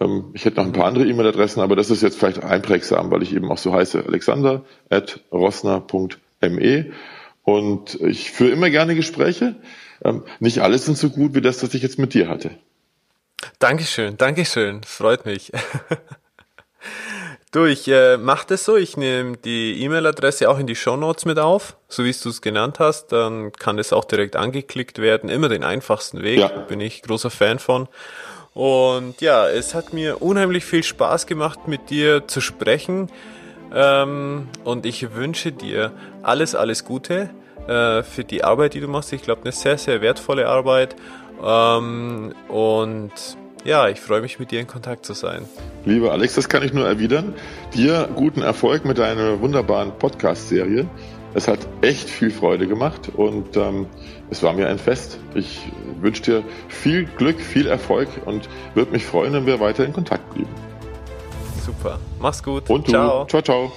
Ähm, ich hätte noch ein paar andere E-Mail-Adressen, aber das ist jetzt vielleicht einprägsam, weil ich eben auch so heiße. alexander.rossner.me. Und ich führe immer gerne Gespräche. Ähm, nicht alles sind so gut wie das, was ich jetzt mit dir hatte. Dankeschön, Dankeschön. Freut mich. Du, ich äh, mache das so, ich nehme die E-Mail-Adresse auch in die Show Notes mit auf, so wie du es genannt hast, dann kann das auch direkt angeklickt werden, immer den einfachsten Weg, ja. bin ich großer Fan von. Und ja, es hat mir unheimlich viel Spaß gemacht, mit dir zu sprechen. Ähm, und ich wünsche dir alles, alles Gute äh, für die Arbeit, die du machst. Ich glaube, eine sehr, sehr wertvolle Arbeit. Ähm, und ja, ich freue mich mit dir in Kontakt zu sein. Lieber Alex, das kann ich nur erwidern. Dir guten Erfolg mit deiner wunderbaren Podcast-Serie. Es hat echt viel Freude gemacht und ähm, es war mir ein Fest. Ich wünsche dir viel Glück, viel Erfolg und würde mich freuen, wenn wir weiter in Kontakt blieben. Super. Mach's gut. Und du. Ciao, ciao. ciao.